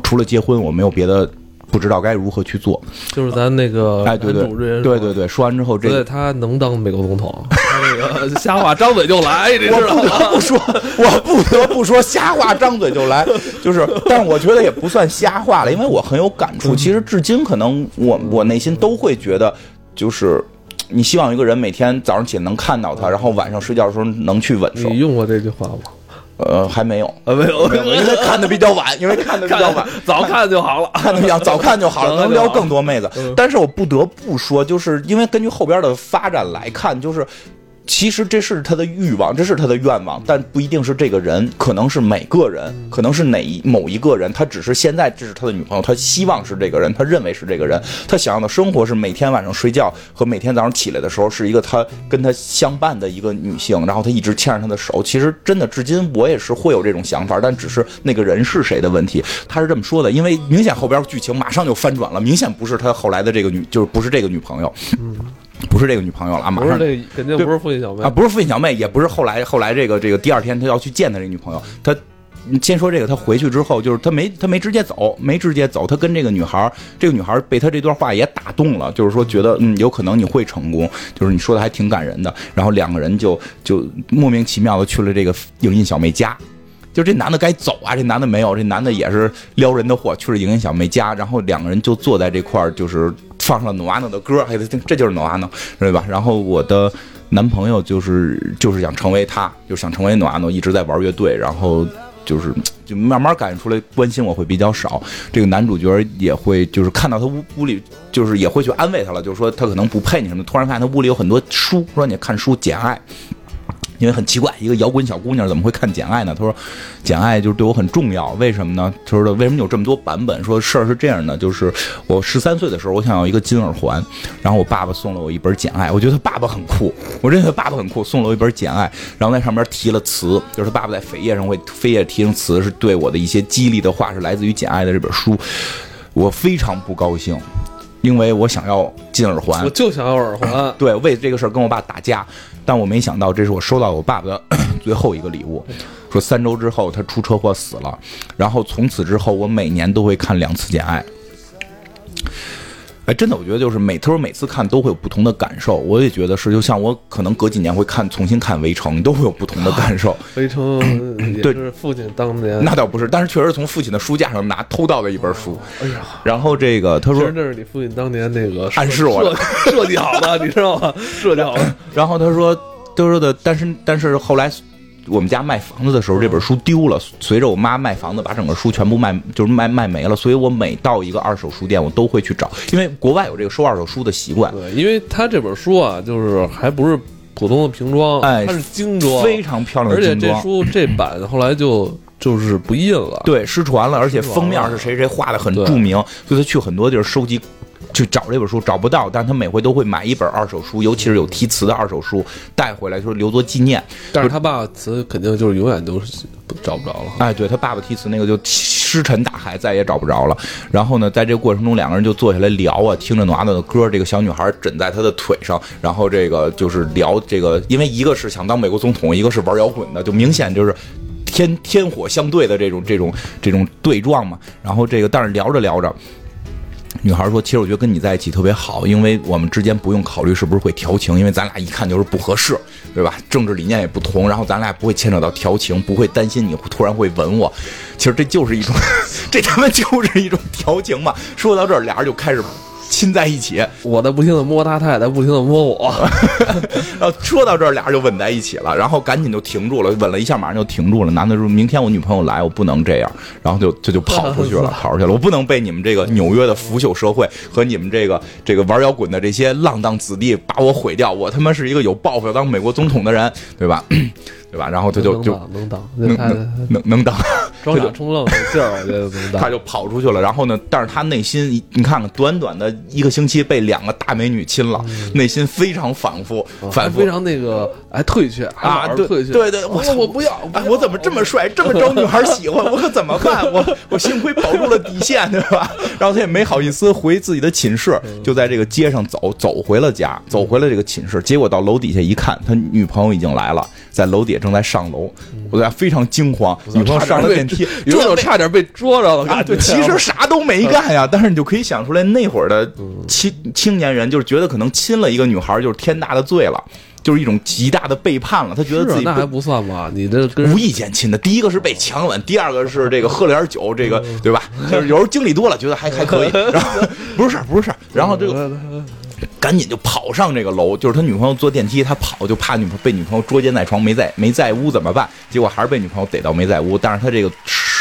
除了结婚，我没有别的。不知道该如何去做，就是咱那个哎，对对对对对，说完之后，这个他能当美国总统？那个瞎话张嘴就来，你知道吗？不说，我不得不说 瞎话张嘴就来，就是，但是我觉得也不算瞎话了，因为我很有感触。其实至今，可能我我内心都会觉得，就是你希望一个人每天早上起来能看到他，然后晚上睡觉的时候能去吻。你用过这句话吗？呃，还没有，呃，没有，因为看的比较晚，因为看的比较晚，早看就好了，看的比较早看就好了，能撩更多妹子。但是我不得不说，就是因为根据后边的发展来看，就是。其实这是他的欲望，这是他的愿望，但不一定是这个人，可能是每个人，可能是哪一某一个人，他只是现在这是他的女朋友，他希望是这个人，他认为是这个人，他想要的生活是每天晚上睡觉和每天早上起来的时候是一个他跟他相伴的一个女性，然后他一直牵着她的手。其实真的，至今我也是会有这种想法，但只是那个人是谁的问题。他是这么说的，因为明显后边剧情马上就翻转了，明显不是他后来的这个女，就是不是这个女朋友。不是这个女朋友了啊，马上这肯定不是父亲小妹啊，不是父亲小妹，也不是后来后来这个这个第二天他要去见他这女朋友，他。先说这个，他回去之后，就是他没他没直接走，没直接走，他跟这个女孩儿，这个女孩儿被他这段话也打动了，就是说觉得嗯，有可能你会成功，就是你说的还挺感人的。然后两个人就就莫名其妙的去了这个影印小妹家，就这男的该走啊，这男的没有，这男的也是撩人的货，去了影印小妹家，然后两个人就坐在这块儿，就是放上了诺瓦诺的歌，还得，这就是诺瓦诺，对吧？然后我的男朋友就是就是想成为他，就想成为诺瓦诺，一直在玩乐队，然后。就是就慢慢感觉出来，关心我会比较少。这个男主角也会就是看到他屋屋里，就是也会去安慰他了，就是说他可能不配你什么。突然发现他屋里有很多书，说你看书《简爱》。因为很奇怪，一个摇滚小姑娘怎么会看《简爱》呢？她说，《简爱》就是对我很重要，为什么呢？她说的为什么有这么多版本？说事儿是这样的，就是我十三岁的时候，我想要一个金耳环，然后我爸爸送了我一本《简爱》，我觉得他爸爸很酷，我认为他爸爸很酷，送了我一本《简爱》，然后在上面提了词，就是他爸爸在扉页上会扉页提上词，是对我的一些激励的话，是来自于《简爱》的这本书，我非常不高兴，因为我想要金耳环。我，就想要耳环，对，为这个事儿跟我爸打架，但我没想到这是我收到我爸爸的 最后一个礼物。说三周之后他出车祸死了，然后从此之后我每年都会看两次《简爱》。哎，真的，我觉得就是每他说每次看都会有不同的感受，我也觉得是，就像我可能隔几年会看重新看《围城》，都会有不同的感受。围城 也对是父亲当年。那倒不是，但是确实从父亲的书架上拿偷到的一本书。哎呀，然后这个他说其实，这是你父亲当年那个暗示我设设计好的，你知道吗？设计好的。然后他说，他说的，但是但是后来我们家卖房子的时候，这本书丢了，随着我妈卖房子把整个书全部卖，就是卖卖没了，所以我每到一个二手书店，我都会去找，因为国外有这个收二手书的习惯，对，因为他这本书啊，就是还不是普通的平装，哎它是精装，非常漂亮而且这的精装。书这版后来就就是不印了。对，失传了，而且封面是谁谁画的很著名，所以他去很多地儿收集，去找这本书找不到，但他每回都会买一本二手书，尤其是有题词的二手书带回来，就是留作纪念。但是他爸爸词肯定就是永远都是找不着了。哎，对他爸爸题词那个就石沉大海，再也找不着了。然后呢，在这个过程中，两个人就坐下来聊啊，听着诺瓦诺的歌，这个小女孩枕在他的腿上，然后这个就是聊这个，因为一个是想当美国总统，一个是玩摇滚的，就明显就是。天天火相对的这种这种这种对撞嘛，然后这个但是聊着聊着，女孩说：“其实我觉得跟你在一起特别好，因为我们之间不用考虑是不是会调情，因为咱俩一看就是不合适，对吧？政治理念也不同，然后咱俩不会牵扯到调情，不会担心你突然会吻我。其实这就是一种，这他妈就是一种调情嘛。说到这，俩人就开始亲在一起，我在不停的摸他，他也在不停的摸我。然后说到这儿，俩人就吻在一起了，然后赶紧就停住了，吻了一下，马上就停住了。男的说：“明天我女朋友来，我不能这样。”然后就就就跑出去了，跑出去了。我不能被你们这个纽约的腐朽社会和你们这个这个玩摇滚的这些浪荡子弟把我毁掉。我他妈是一个有抱负要当美国总统的人，对吧？对吧？然后他就就能当，能能能能当。装傻充愣的劲儿，我觉得能挡。他就跑出去了，然后呢？但是他内心，你看看，短短的一个星期被两个大美女亲了，内心非常反复，反复非常那个哎退却啊，对退却，对对，我操我不要，哎，我怎么这么帅，这么招女孩喜欢，我可怎么办？我 我幸亏保住了底线，对吧？然后他也没好意思回自己的寝室，就在这个街上走，走回了家，走回了这个寝室。结果到楼底下一看，他女朋友已经来了，在楼底下正在上楼，我在非常惊慌，女朋友上了电梯，有种差点被捉着了啊，对，其实啥都没干呀，但是你就可以想出来，那会儿的青青年人就是觉得可能亲了一个女孩就是天大的罪了，就是一种极大的背叛了。他觉得自己那还不算吧？你这跟无意间亲的，第一个是被强吻，第二个是这个喝了点酒，这个嗯对吧？就是有时候经历多了，觉得还还可以，然后不是事儿，不是事儿，然后这个赶紧就跑上这个楼，就是他女朋友坐电梯，他跑就怕女朋友被女朋友捉奸在床，没在没在屋怎么办？结果还是被女朋友逮到没在屋，但是他这个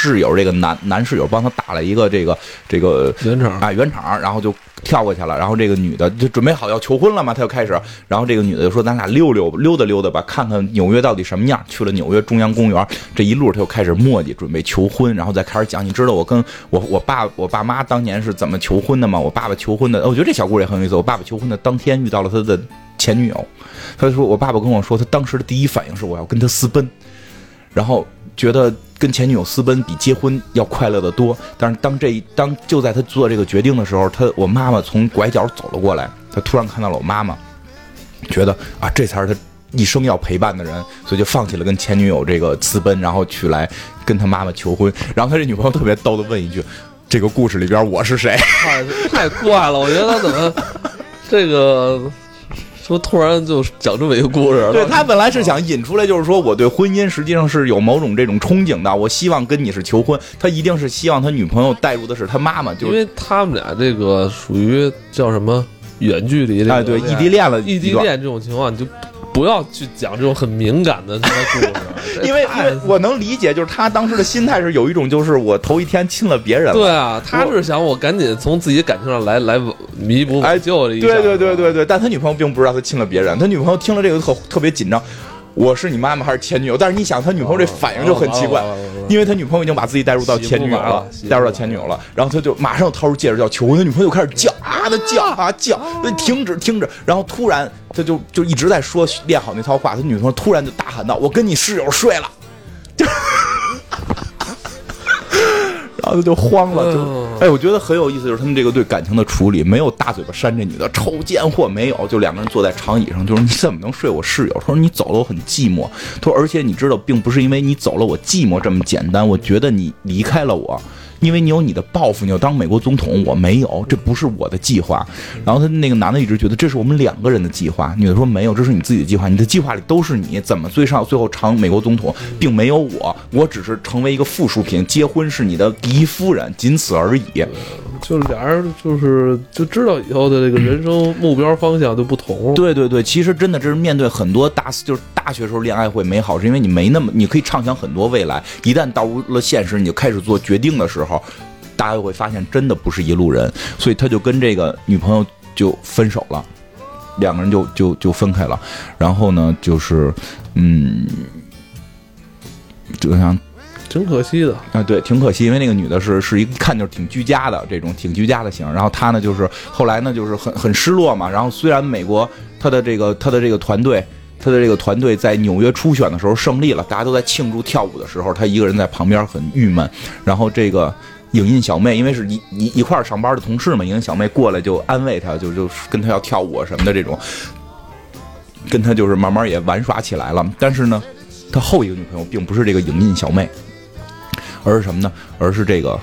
室友这个男男室友帮他打了一个这个这个圆场啊圆场，然后就跳过去了，然后这个女的就准备好要求婚了嘛，他就开始，然后这个女的就说咱俩溜溜溜达溜达吧，看看纽约到底什么样。去了纽约中央公园，这一路他就开始磨叽，准备求婚，然后再开始讲，你知道我跟我我爸我爸妈当年是怎么求婚的吗？我爸爸求婚的，我觉得这小故事也很有意思。我爸爸求婚的当天遇到了他的前女友，他说我爸爸跟我说，他当时的第一反应是我要跟他私奔。然后觉得跟前女友私奔比结婚要快乐的多。但是当这一当就在他做这个决定的时候，他我妈妈从拐角走了过来，他突然看到了我妈妈，觉得啊，这才是他一生要陪伴的人，所以就放弃了跟前女友这个私奔，然后去来跟他妈妈求婚。然后他这女朋友特别逗的问一句：“这个故事里边我是谁 太怪了，我觉得他怎么这个 说突然就讲这么一个故事？”？对他本来是想引出来，就是说我对婚姻实际上是有某种这种憧憬的，我希望跟你是求婚。他一定是希望他女朋友带入的是他妈妈，就是因为他们俩这个属于叫什么远距离这个哎对异地恋了异地恋这种情况，你就不要去讲这种很敏感的什么故事，因为因为我能理解，就是他当时的心态是有一种，就是我头一天亲了别人了，对啊，他是想我赶紧从自己感情上来来弥补哎挽救这一下，对对对对对，但他女朋友并不知道他亲了别人，他女朋友听了这个特特别紧张，我是你妈妈还是前女友？但是你想，他女朋友这反应就很奇怪，因为他女朋友已经把自己带入到前女友了，带入到前女友了，然后他就马上掏出戒指要求婚，他女朋友开始叫啊的叫啊叫，停止停止，然后突然他就就一直在说练好那套话，他女朋友突然就大喊道：“我跟你室友睡了。”就。然后就慌了，就嗯哎，我觉得很有意思，就是他们这个对感情的处理，没有大嘴巴扇这女的，臭贱货没有，就两个人坐在长椅上，就是你怎么能睡我室友？他说你走了我很寂寞，他说而且你知道，并不是因为你走了我寂寞这么简单，我觉得你离开了我。因为你有你的抱负，你要当美国总统，我没有，这不是我的计划。然后他那个男的一直觉得这是我们两个人的计划，女的说没有，这是你自己的计划，你的计划里都是你，怎么最上最后成美国总统，并没有我，我只是成为一个附属品，结婚是你的第一夫人，仅此而已。就俩人就是就知道以后的这个人生目标方向就不同。对对对，其实真的这是面对很多大就是大学时候恋爱会美好，是因为你没那么你可以畅想很多未来，一旦到了现实，你就开始做决定的时候，大家就会发现真的不是一路人，所以他就跟这个女朋友就分手了，两个人就就就分开了，然后呢，就是嗯，就像挺可惜的。啊，对，挺可惜，因为那个女的是是一看就是挺居家的这种挺居家的型，然后她呢就是后来呢就是很很失落嘛，然后虽然美国她的这个她的这个团队。她的这个团队在纽约初选的时候胜利了，大家都在庆祝跳舞的时候，她一个人在旁边很郁闷。然后这个影印小妹，因为是一一一块上班的同事嘛，影印小妹过来就安慰她，就就跟她要跳舞什么的这种，跟她就是慢慢也玩耍起来了。但是呢，他后一个女朋友并不是这个影印小妹，而是什么呢？而是这个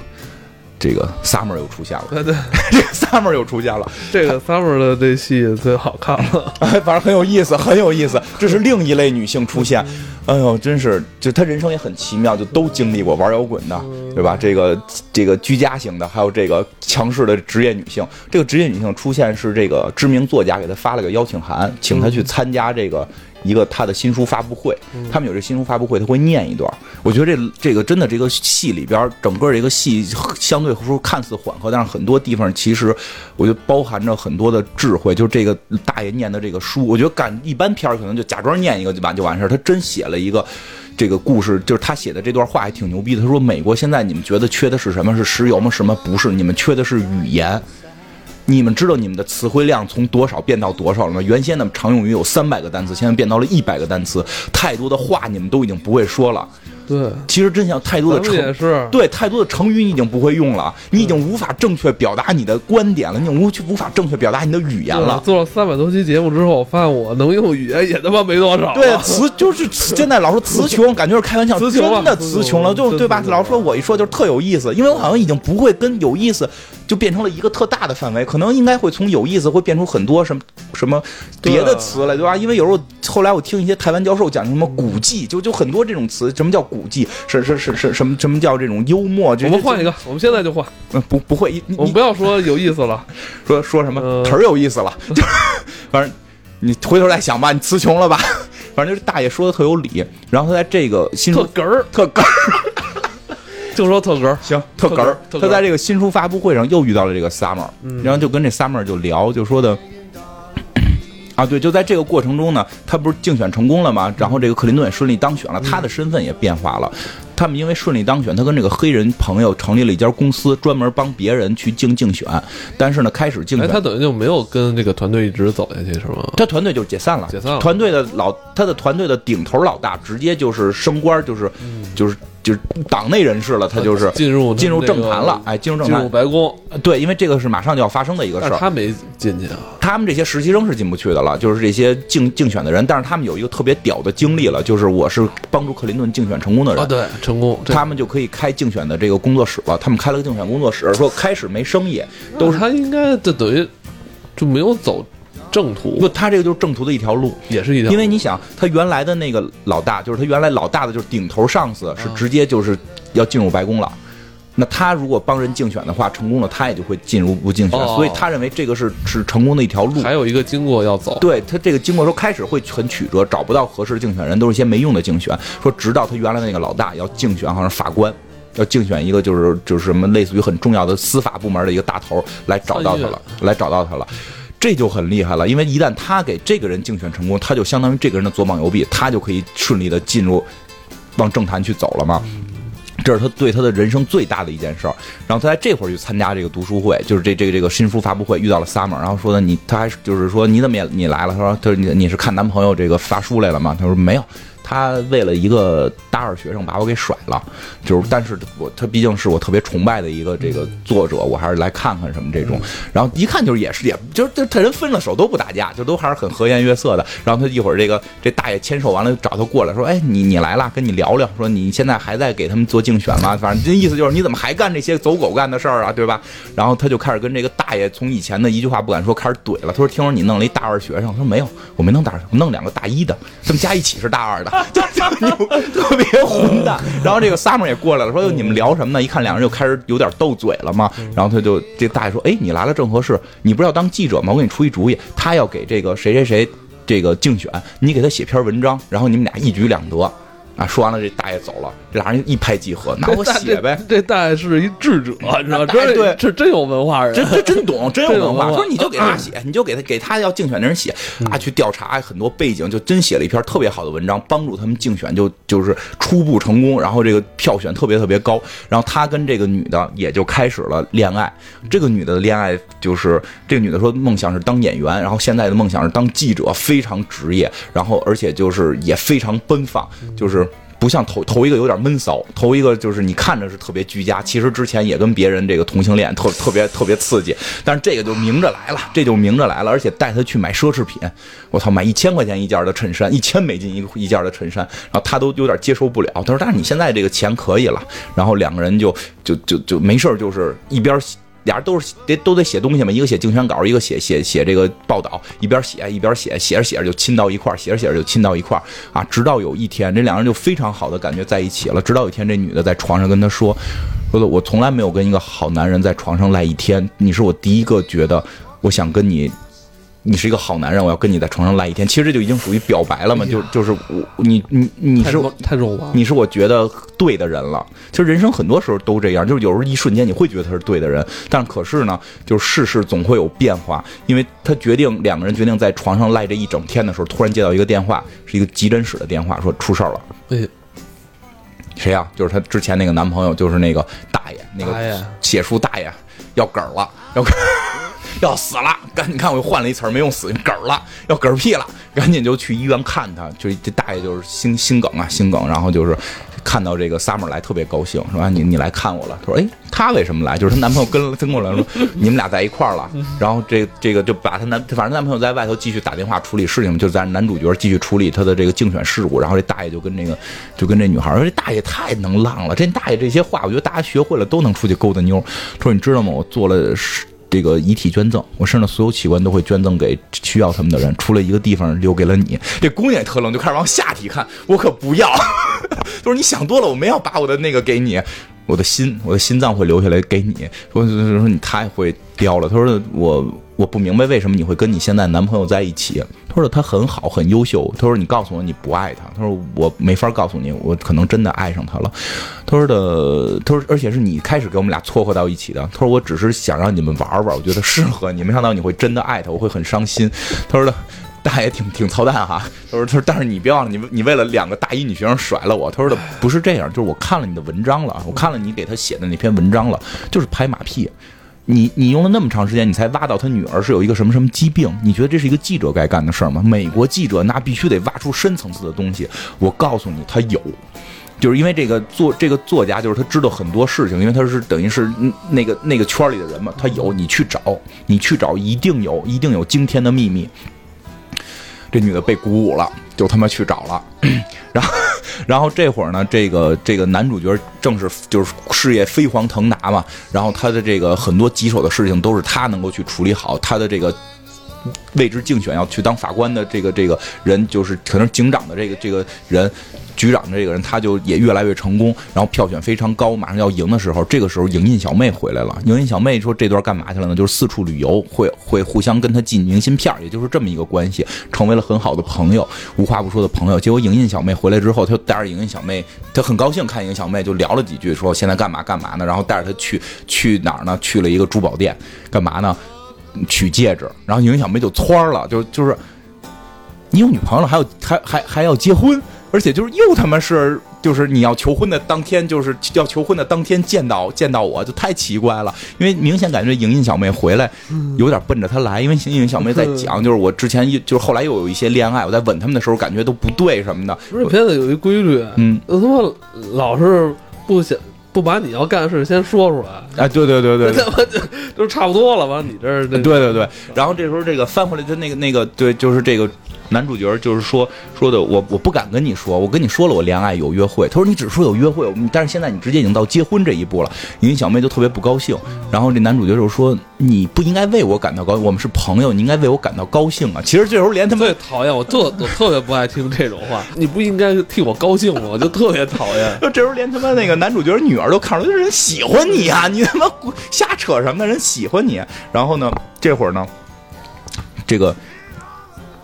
这个 Summer 又出现了，对对，这个 Summer 又出现了，这个 Summer 的这戏最好看了。哎，反正很有意思，很有意思。这是另一类女性出现，哎呦，真是，就她人生也很奇妙，就都经历过玩摇滚的，对吧？这个这个居家型的，还有这个强势的职业女性。这个职业女性出现是这个知名作家给她发了个邀请函，请她去参加这个。一个他的新书发布会，他们有这新书发布会，他会念一段。我觉得这这个真的这个戏里边，整个这个戏相对来说看似缓和，但是很多地方其实我觉得包含着很多的智慧。就是这个大爷念的这个书，我觉得干一般片儿可能就假装念一个就完就完事儿，他真写了一个。这个故事就是他写的这段话还挺牛逼的。他说：“美国现在你们觉得缺的是什么？是石油吗？什么不是？你们缺的是语言。你们知道你们的词汇量从多少变到多少了吗？原先的常用语有三百个单词，现在变到了一百个单词。太多的话你们都已经不会说了。对，其实真相太多的成也是。对，太多的成语你已经不会用了，你已经无法正确表达你的观点了，你无无法正确表达你的语言了。做了三百多期节目之后，我发现我能用语言也他妈没多少。对，词 就是词现在老说词穷，感觉是开玩笑，词穷了真的词穷了，就对吧？老说我一说就是特有意思，因为我好像已经不会跟有意思就变成了一个特大的范围，可能应该会从有意思会变出很多什么什么别的词来，对吧？因为有时候后来我听一些台湾教授讲什么古迹，就就很多这种词，什么叫古迹？是是是是什么什么叫这种幽默？这我们换一个，我们现在就换，嗯不不会，你我们不要说有意思了。说说什么词儿有意思了，就 反正你回头再想吧，你词穷了吧？反正就是大爷说的特有理，然后他在这个新书特哏儿，特哏儿。就说特哏儿，行，特哏儿。他在这个新书发布会上又遇到了这个 Summer，、然后就跟这 Summer 就聊，就说的。啊，对，就在这个过程中呢，他不是竞选成功了吗？然后这个克林顿也顺利当选了，他的身份也变化了。他们因为顺利当选，他跟这个黑人朋友成立了一家公司，专门帮别人去竞竞选。但是呢，开始竞哎，选，他等于就没有跟这个团队一直走下去是吗？他团队就解散了，解散了团队的老他的团队的顶头老大直接就是升官，就是、就是就是党内人士了，他就是 进入进入政坛了，哎，进入政进入坛。白宫，对，因为这个是马上就要发生的一个事儿。他没进去啊。他们这些实习生是进不去的了，就是这些竞竞选的人，但是他们有一个特别屌的经历了，就是我是帮助克林顿竞选成功的人。啊，对，成功，他们就可以开竞选的这个工作室了。他们开了个竞选工作室，说开始没生意，都是他应该就等于就没有走正途不，，他这个就是正途的一条路。也是一条，因为你想，他原来的那个老大，就是他原来老大的就是顶头上司，是直接就是要进入白宫了。那他如果帮人竞选的话，成功了，他也就会进入不竞选，哦所以他认为这个是是成功的一条路。还有一个经过要走，对他这个经过说开始会很曲折，找不到合适的竞选人，都是一些没用的竞选。说直到他原来的那个老大要竞选，好像法官，要竞选一个就是就是什么类似于很重要的司法部门的一个大头来找到他了，来找到他了。这就很厉害了，因为一旦他给这个人竞选成功，他就相当于这个人的左膀右臂，他就可以顺利的进入往政坛去走了嘛。这是他对他的人生最大的一件事儿。然后他在这会儿去参加这个读书会，就是这这个这个新书发布会，遇到了 Summer，然后说的你，他还是就是说你怎么也你来了？他说他说你你是看男朋友这个发书来了吗？他说没有。他为了一个大二学生把我给甩了，就是，但是我他毕竟是我特别崇拜的一个这个作者，我还是来看看什么这种。然后一看就是也是也就是这他人分了手都不打架，就都还是很和颜悦色的。然后他一会儿这个这大爷牵手完了找他过来说，哎你你来了，跟你聊聊，说你现在还在给他们做竞选吗？反正这意思就是你怎么还干这些走狗干的事儿啊，对吧？然后他就开始跟这个大爷从以前的一句话不敢说开始怼了。他说听说你弄了一大二学生，他说没有，我没弄大二，我弄两个大一的，他们加一起是大二的，就 就特别混蛋。然后这个 Summer 也过来了，说你们聊什么呢？一看两人就开始有点斗嘴了嘛。然后他就这大爷说，哎，你来了正合适，你不是要当记者吗？我给你出一主意，他要给这个谁谁谁这个竞选，你给他写篇文章，然后你们俩一举两得。啊，说完了，这大爷走了，这俩人一拍即合，拿我写呗。这这大爷是一智者，你知道吗？这对这真有文化人，这这真懂，真有文化。说你就给他写，你就给他给他要竞选的人写啊，去调查很多背景，就真写了一篇特别好的文章，帮助他们竞选就就是初步成功，然后这个票选特别特别高，然后他跟这个女的也就开始了恋爱。这个女的的恋爱就是这个女的说梦想是当演员，然后现在的梦想是当记者，非常职业，然后而且就是也非常奔放，就是。不像头头一个有点闷骚，头一个就是你看着是特别居家，其实之前也跟别人这个同性恋特特别特别刺激，但是这个就明着来了，这就明着来了，而且带他去买奢侈品，我操，买一千块钱一件的衬衫，一千美金一一件的衬衫，然后他都有点接受不了，他说但是你现在这个钱可以了，然后两个人就就就就没事就是一边。俩人都是得都得写东西嘛，一个写竞选稿，一个写写写这个报道，一边写一边写，写着写着就亲到一块儿，写着写着就亲到一块儿啊！直到有一天，这两人就非常好的感觉在一起了。直到有一天，这女的在床上跟他说：“说的我从来没有跟一个好男人在床上赖一天，你是我第一个觉得我想跟你。”你是一个好男人，我要跟你在床上赖一天，其实这就已经属于表白了嘛，就就是我你你你是太肉麻，你是我觉得对的人了。其实人生很多时候都这样，就是有时候一瞬间你会觉得他是对的人，但可是呢，就是世事总会有变化。因为他决定两个人决定在床上赖这一整天的时候，突然接到一个电话，是一个急诊室的电话，说出事儿了。哎，谁呀、就是她之前那个男朋友，就是那个大爷，那个写书大爷要梗儿了，要嗝。要死了！赶紧看我又换了一词儿，没用死，嗝儿了，要嗝屁了，赶紧就去医院看他。就这大爷就是心心梗啊，心梗，然后就是看到这个 Summer 来特别高兴，说啊你你来看我了。他说哎，他为什么来？就是她男朋友跟跟过来说你们俩在一块儿了。然后这这个就把她男反正男朋友在外头继续打电话处理事情，就在男主角继续处理他的这个竞选事务。然后这大爷就跟这个就跟这女孩说，这大爷太能浪了，这大爷这些话，我觉得大家学会了都能出去勾搭妞。他说你知道吗？我做了。这个遗体捐赠，我身上所有器官都会捐赠给需要他们的人，除了一个地方留给了你。这姑娘也特愣，就开始往下体看，我可不要。他 说你想多了，我没要把我的那个给你，我的心，我的心脏会留下来给你。说说说你太会雕了。他说我我不明白为什么你会跟你现在男朋友在一起。他说他很好，很优秀。他说你告诉我你不爱他。他说我没法告诉你，我可能真的爱上他了。他说的，他说而且是你开始给我们俩撮合到一起的。他说我只是想让你们玩玩，我觉得适合你，没想到你会真的爱他，我会很伤心。他说的。大爷挺挺操蛋哈。他说他说，但是你别忘了，你你为了两个大一女学生甩了我。他说的不是这样，就是我看了你的文章了，我看了你给他写的那篇文章了，就是拍马屁。你你用了那么长时间，你才挖到他女儿是有一个什么什么疾病？你觉得这是一个记者该干的事儿吗？美国记者那必须得挖出深层次的东西。我告诉你，他有。就是因为这个作这个作家，就是他知道很多事情，因为他是等于是那个那个圈里的人嘛，他有你去找，你去找，一定有，一定有惊天的秘密。这女的被鼓舞了，就他妈去找了，然后然后这会儿呢，这个这个男主角正是就是事业飞黄腾达嘛，然后他的这个很多棘手的事情都是他能够去处理好，他的这个。为之竞选要去当法官的这个这个人，就是可能警长的这个这个人，局长的这个人，他就也越来越成功，然后票选非常高，马上要赢的时候，这个时候影印小妹回来了。影印小妹说这段干嘛去了呢？就是四处旅游，会会互相跟他寄明信片，也就是这么一个关系，成为了很好的朋友，无话不说的朋友。结果影印小妹回来之后，他就带着影印小妹，他很高兴看影印小妹，就聊了几句，说现在干嘛干嘛呢？然后带着她去去哪儿呢？去了一个珠宝店，干嘛呢？取戒指，然后影小妹就窜了，就就是你有女朋友了，还有还还还要结婚，而且就是又他妈是就是你要求婚的当天，就是要求婚的当天见到见到我就太奇怪了，因为明显感觉莹莹小妹回来有点奔着他来，因为莹莹小妹在讲，就是我之前就是后来又有一些恋爱，我在吻他们的时候感觉都不对什么的。不是片子有一规律，嗯，他妈老是不想。不把你要干的事先说出来，哎，对对对对，他妈 就都差不多了。完，你这儿对对对，然后这时候这个翻回来的那个那个对，就是这个。男主角就是说说的我我不敢跟你说，我跟你说了我恋爱有约会，他说你只说有约会，但是现在你直接已经到结婚这一步了，因为小妹就特别不高兴。然后这男主角就说你不应该为我感到高兴，我们是朋友，你应该为我感到高兴啊。其实这时候连他们最讨厌我特我特别不爱听这种话，你不应该替我高兴吗？我就特别讨厌。这时候连他妈那个男主角女儿都看出来，这人喜欢你啊，你他妈瞎扯什么？人喜欢你。然后呢，这会儿呢，这个。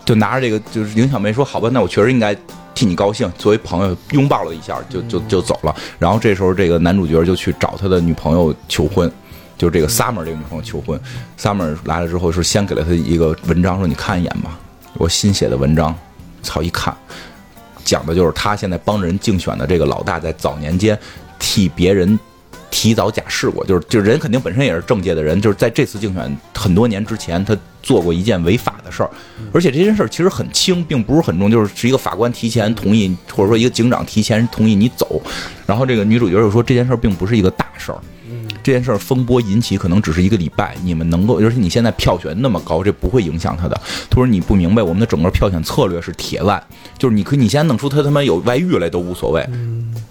就拿着这个，就是林小梅说：“好吧，那我确实应该替你高兴。”作为朋友，拥抱了一下，就就就走了。然后这时候，这个男主角就去找他的女朋友求婚，就是这个 Summer 这个女朋友求婚。Summer 来了之后，是先给了他一个文章，说：“你看一眼吧，我新写的文章。”操，一看，讲的就是他现在帮着人竞选的这个老大，在早年间替别人。提早假释过，就是就是人肯定本身也是政界的人，就是在这次竞选很多年之前，他做过一件违法的事儿，而且这件事儿其实很轻，并不是很重，就是是一个法官提前同意，或者说一个警长提前同意你走，然后这个女主角又说这件事儿并不是一个大事儿，这件事儿风波引起可能只是一个礼拜，你们能够，而且你现在票选那么高，这不会影响他的。他说你不明白，我们的整个票选策略是铁腕，就是你可以你现在弄出他他妈有外遇来都无所谓，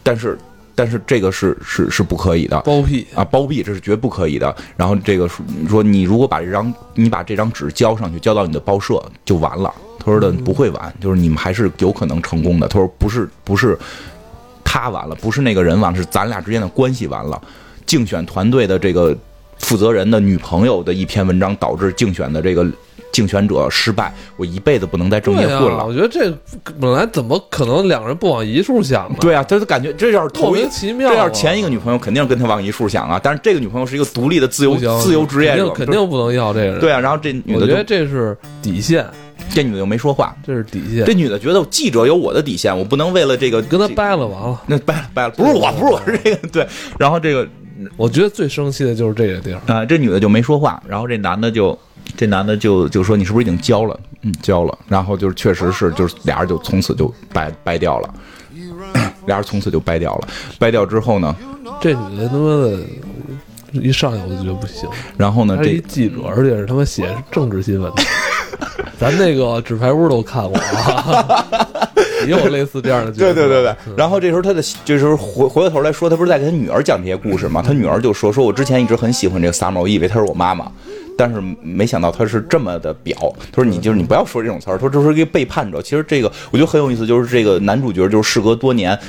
但是。但是这个是是是不可以的，包庇啊，包庇，这是绝不可以的。然后这个说，你如果把这张你把这张纸交上去，交到你的报社就完了。他说的不会完，就是你们还是有可能成功的。他说不是不是他完了，不是那个人完了，是咱俩之间的关系完了。竞选团队的这个负责人的女朋友的一篇文章导致竞选的这个。竞选者失败，我一辈子不能在政界混了。我觉得这本来怎么可能两个人不往一处想呢？对啊，他就感觉这要是莫名其妙。这要是前一个女朋友，肯定跟他往一处想啊。但是这个女朋友是一个独立的自由自由职业者，肯定不能要这个人。对啊，然后这女的，我觉得这是底线。这女的又没说话，这是底线。这女的觉得记者有我的底线，我不能为了这个跟他掰了完了。那掰了掰了，不是我，不是我是这个对。然后这个，我觉得最生气的就是这个地儿啊。这女的就没说话，然后这男的就。这男的就就说你是不是已经交了？嗯，交了。然后就是确实是，就是俩人就从此就掰掰掉了，俩人从此就掰掉了。掰掉之后呢，这女的他妈的，一上来我就觉得不行。然后呢，这记者而且是他妈写政治新闻的，咱那个纸牌屋都看过啊，也有类似这样的。对对对对。然后这时候他的这时候回回过头来说，他不是在给他女儿讲这些故事吗？他女儿就说说，我之前一直很喜欢这个 summer，我以为她是我妈妈。但是没想到他是这么的表，他说你就是你不要说这种词儿，他说这是一个背叛者。其实这个我觉得很有意思，就是这个男主角就是事隔多年，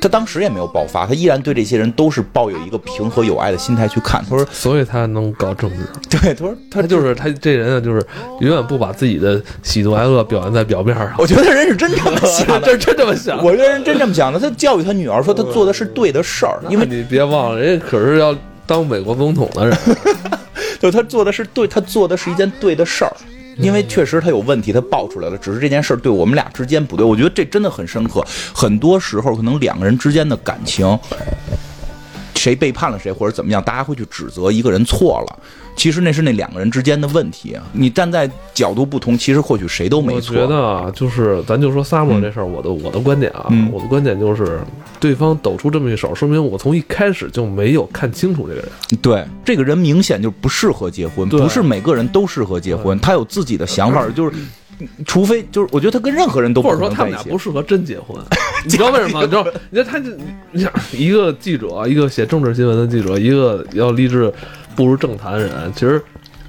他当时也没有爆发，他依然对这些人都是抱有一个平和友爱的心态去看。他说，所以他能搞政治。对，他说他就是他这人啊，就是永远不把自己的喜怒哀乐表现在表面上。我觉得人是真这么 想，真真这么想。我觉得人真这么想的。他教育他女儿说他做的是对的事儿，因为你别忘了，人家可是要当美国总统的人。就他做的是对，他做的是一件对的事儿，因为确实他有问题，他爆出来了，只是这件事对我们俩之间不对，我觉得这真的很深刻。很多时候可能两个人之间的感情。谁背叛了谁，或者怎么样，大家会去指责一个人错了。其实那是那两个人之间的问题。你站在角度不同，其实或许谁都没错。我觉得啊，就是咱就说萨摩这事儿，我的我的观点啊，我的观点就是，对方抖出这么一手，说明我从一开始就没有看清楚这个人。对，这个人明显就不适合结婚，不是每个人都适合结婚，他有自己的想法，就是。除非就是，我觉得他跟任何人都或者说他们俩不适合真结婚，你知道为什么？你知道？你看他就你想一个记者，一个写政治新闻的记者，一个要立志步入政坛的人，其实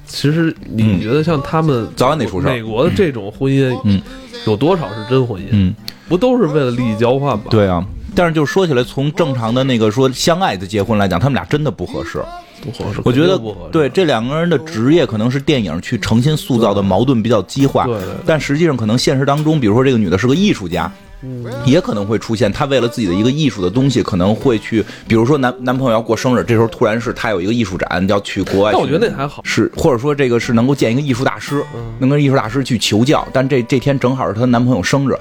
其实你觉得像他们早晚得出事美国的这种婚姻，嗯，有多少是真婚姻？嗯，不都是为了利益交换吗？对啊，但是就说起来，从正常的那个说相爱的结婚来讲，他们俩真的不合适。不合适，我觉得对这两个人的职业可能是电影去诚心塑造的矛盾比较激化，但实际上可能现实当中，比如说这个女的是个艺术家，也可能会出现她为了自己的一个艺术的东西，可能会去，比如说男男朋友要过生日，这时候突然是她有一个艺术展要去国外，那我觉得那还好，是或者说这个是能够见一个艺术大师，能跟艺术大师去求教，但这这天正好是她男朋友生日。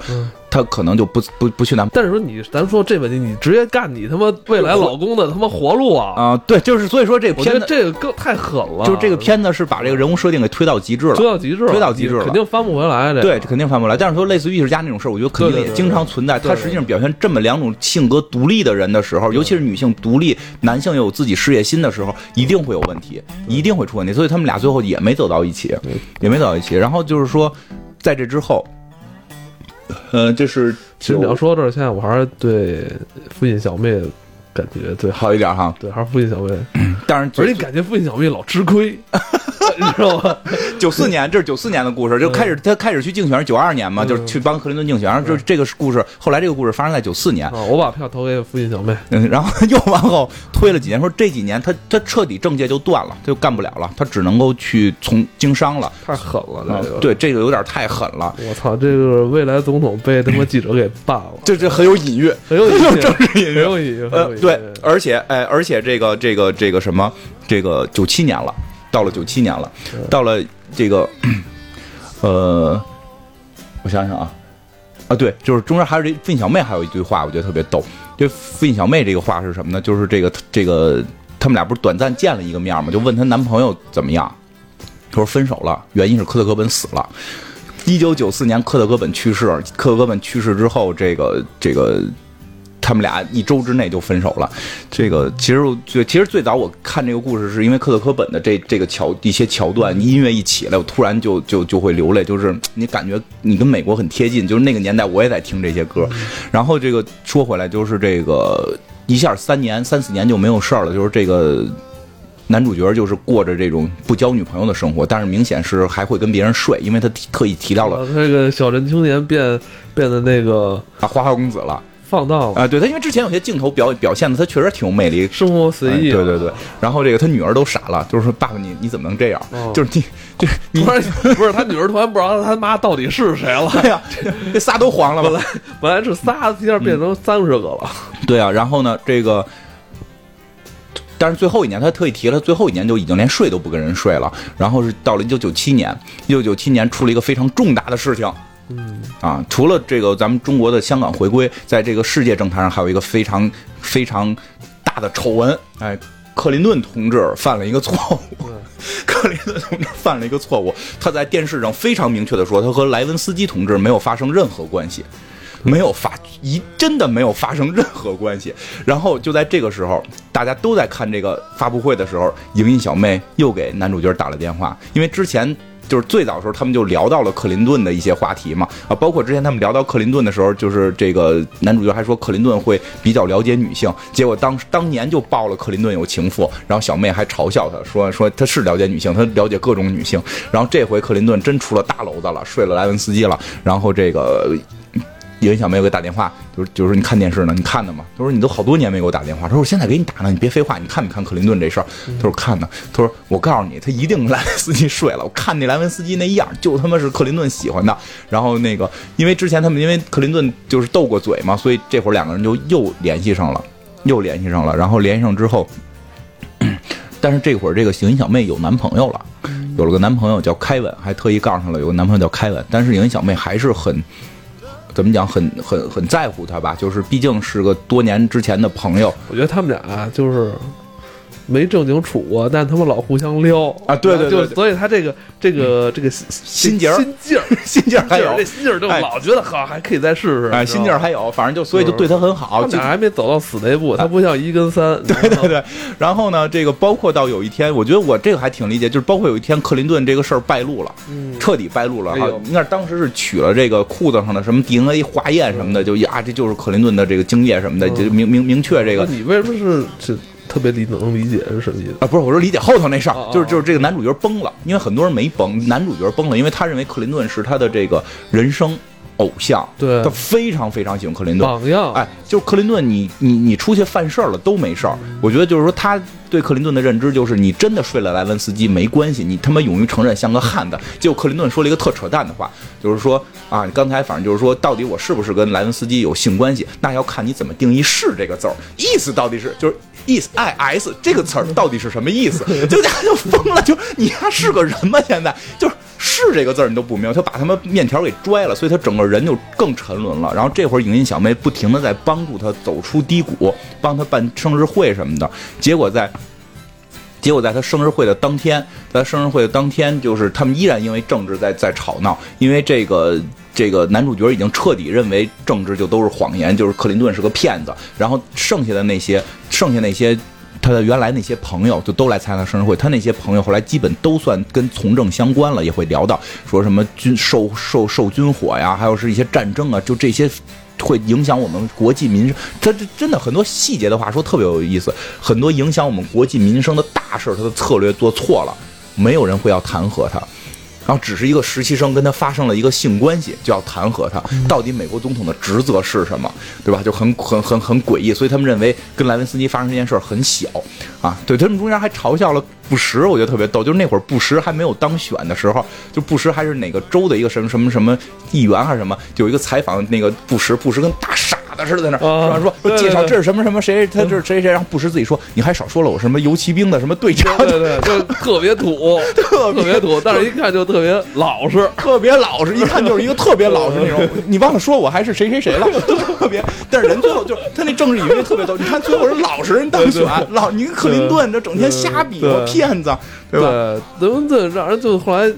他可能就不不不去男，但是说你，咱说这问题，你直接干你他妈未来老公的他妈活路啊！啊，对，就是所以说这个片子这个更太狠了，就是这个片子是把这个人物设定给推到极致了，推到极致了，推到极致了，肯定翻不回来。对，肯定翻不回来。但是说类似于艺术家那种事儿，我觉得肯定也经常存在。他实际上表现这么两种性格独立的人的时候，尤其是女性独立，男性又有自己事业心的时候，一定会有问题，一定会出问题。所以他们俩最后也没走到一起，也没走到一起。然后就是说，在这之后。呃，就是，其实你要说到这儿，现在我还是对父亲小妹感觉最好一点哈，对，还是父亲小妹。但是，而且感觉父亲小妹老吃亏。你知道吗？九四年，这是九四年的故事，就开始他开始去竞选是九二年嘛，就是去帮克林顿竞选。然后就这个故事，后来这个故事发生在九四年。我把票投给父亲小妹，嗯，然后又往后推了几年，说这几年他他彻底政界就断了，他就干不了了，他只能够去从经商了。太狠了，这个对这个有点太狠了。我操，这个未来总统被他妈记者给办了，这这 很有隐喻，很有政治隐喻，很有隐喻。呃，对，而且哎，而且这个这个这个什么，这个九七年了。到了九七年了，到了这个，呃，我想想啊，啊对，就是中间还有这费小妹还有一句话，我觉得特别逗。这费小妹这个话是什么呢？就是这个这个他们俩不是短暂见了一个面嘛，就问她男朋友怎么样，她说分手了，原因是科特·戈本死了。一九九四年科特·戈本去世，科特·戈本去世之后，这个这个。他们俩一周之内就分手了，这个其实最其实最早我看这个故事是因为克特科本的这这个桥一些桥段音乐一起来，我突然就就就会流泪，就是你感觉你跟美国很贴近，就是那个年代我也在听这些歌。然后这个说回来，就是这个一下三年三四年就没有事儿了，就是这个男主角就是过着这种不交女朋友的生活，但是明显是还会跟别人睡，因为他特意提到了那个小镇青年变变得那个啊花花公子了。放荡啊！对他，因为之前有些镜头表表现的他确实挺有魅力，生活随意。对对对，然后这个他女儿都傻了，就是说爸爸你你怎么能这样？就是你就 你不是不是他女儿突然不知道他妈到底是谁了？对呀，这仨都黄了。本来本来是仨，一下变成三十个了。对啊，然后呢，这个但是最后一年他特意提了，最后一年就已经连睡都不跟人睡了。然后是到了一九九七年，一九九七年出了一个非常重大的事情。嗯啊，除了这个咱们中国的香港回归，在这个世界政坛上还有一个非常非常大的丑闻。哎，克林顿同志犯了一个错误。克林顿同志犯了一个错误，他在电视上非常明确的说，他和莱文斯基同志没有发生任何关系，没有发一真的没有发生任何关系。然后就在这个时候，大家都在看这个发布会的时候，莹莹小妹又给男主角打了电话，因为之前。就是最早的时候，他们就聊到了克林顿的一些话题嘛，啊，包括之前他们聊到克林顿的时候，就是这个男主角还说克林顿会比较了解女性，结果当当年就爆了克林顿有情妇，然后小妹还嘲笑他说说他是了解女性，他了解各种女性，然后这回克林顿真出了大娄子了，睡了莱文斯基了，然后这个。有一小妹给我打电话，就是就是你看电视呢，你看的吗？他说你都好多年没给我打电话，他说我现在给你打呢，你别废话，你看没看克林顿这事儿？他说看呢，他说我告诉你，他一定莱文斯基睡了，我看那莱文斯基那样，就他妈是克林顿喜欢的。然后那个，因为之前他们因为克林顿就是斗过嘴嘛，所以这会儿两个人就又联系上了，又联系上了。然后联系上之后，但是这会儿这个影音小妹有男朋友了，有了个男朋友叫凯文，还特意告诉她了有个男朋友叫凯文，但是影音小妹还是很。怎么讲？很很很在乎他吧，就是毕竟是个多年之前的朋友我觉得他们俩就是没正经处过，但他们老互相撩。啊对对对就所以他这个这个这个心劲儿。心劲儿，心劲儿还有。这心劲儿就哎。老觉得好还可以再试试，哎，心劲儿还有，反正就所以就对他很好，就他俩还没走到死那步，他不像一跟三，对对对，然后呢，这个包括到有一天，我觉得我这个还挺理解，就是包括有一天克林顿这个事儿败露了，嗯。彻底败露了应该是当时是取了这个裤子上的什么 DNA 化验什么的，就呀，这就是克林顿的这个精液什么的，嗯。就明明明确这个那你为什么是是特别理能理解是什么意思？啊，不是，我说理解后头那事儿就是就是这个男主角崩了，因为很多人没崩，男主角崩了，因为他认为克林顿是他的这个人生偶像，对他非常非常喜欢克林顿，榜样，哎，就是克林顿你，你你出去犯事儿了都没事儿。我觉得就是说，他对克林顿的认知就是，你真的睡了莱文斯基没关系，你他妈勇于承认像个汉子。结果克林顿说了一个特扯淡的话，就是说啊，刚才反正就是说，到底我是不是跟莱文斯基有性关系，那要看你怎么定义“是”这个字儿，意思到底是就是。Is i s 这个词儿到底是什么意思？就大家就疯了，就你还是个人吗？现在就是“是”这个字儿你都不明白，他把他们面条给拽了，所以他整个人就更沉沦了。然后这会儿影音小妹不停的在帮助他走出低谷，帮他办生日会什么的，结果在。结果在他生日会的当天，在他生日会的当天，就是他们依然因为政治在在吵闹，因为这个这个男主角已经彻底认为政治就都是谎言，就是克林顿是个骗子，然后剩下的那些剩下那些。他的原来那些朋友就都来参加生日会，他那些朋友后来基本都算跟从政相关了，也会聊到说什么军受受受军火呀，还有是一些战争啊，就这些会影响我们国计民生。他这真的很多细节的话说特别有意思，很多影响我们国计民生的大事，他的策略做错了，没有人会要弹劾他。然后只是一个实习生跟他发生了一个性关系，就要弹劾他。到底美国总统的职责是什么，对吧？就很很很很诡异，所以他们认为跟莱文斯基发生这件事儿很小啊。对他们中间还嘲笑了布什，我觉得特别逗。就是那会儿布什还没有当选的时候，就布什还是哪个州的一个什么什么什么议员还是什么，就有一个采访那个布什，布什跟大傻子似的在那儿啊说说对对介绍这是什么什么谁，他这是谁谁，然后布什自己说你还少说了我什么游骑兵的什么队长，对对，就 特别土，特别土，但是一看就特别老实。特别老实，一看就是一个特别老实那种。你忘了说我还是谁谁谁了，特别。但是人最后就是他那政治语言特别逗。你看最后是老实人当选，老你跟克林顿这整天瞎比划骗子，对吧？对，德文顿让人就后来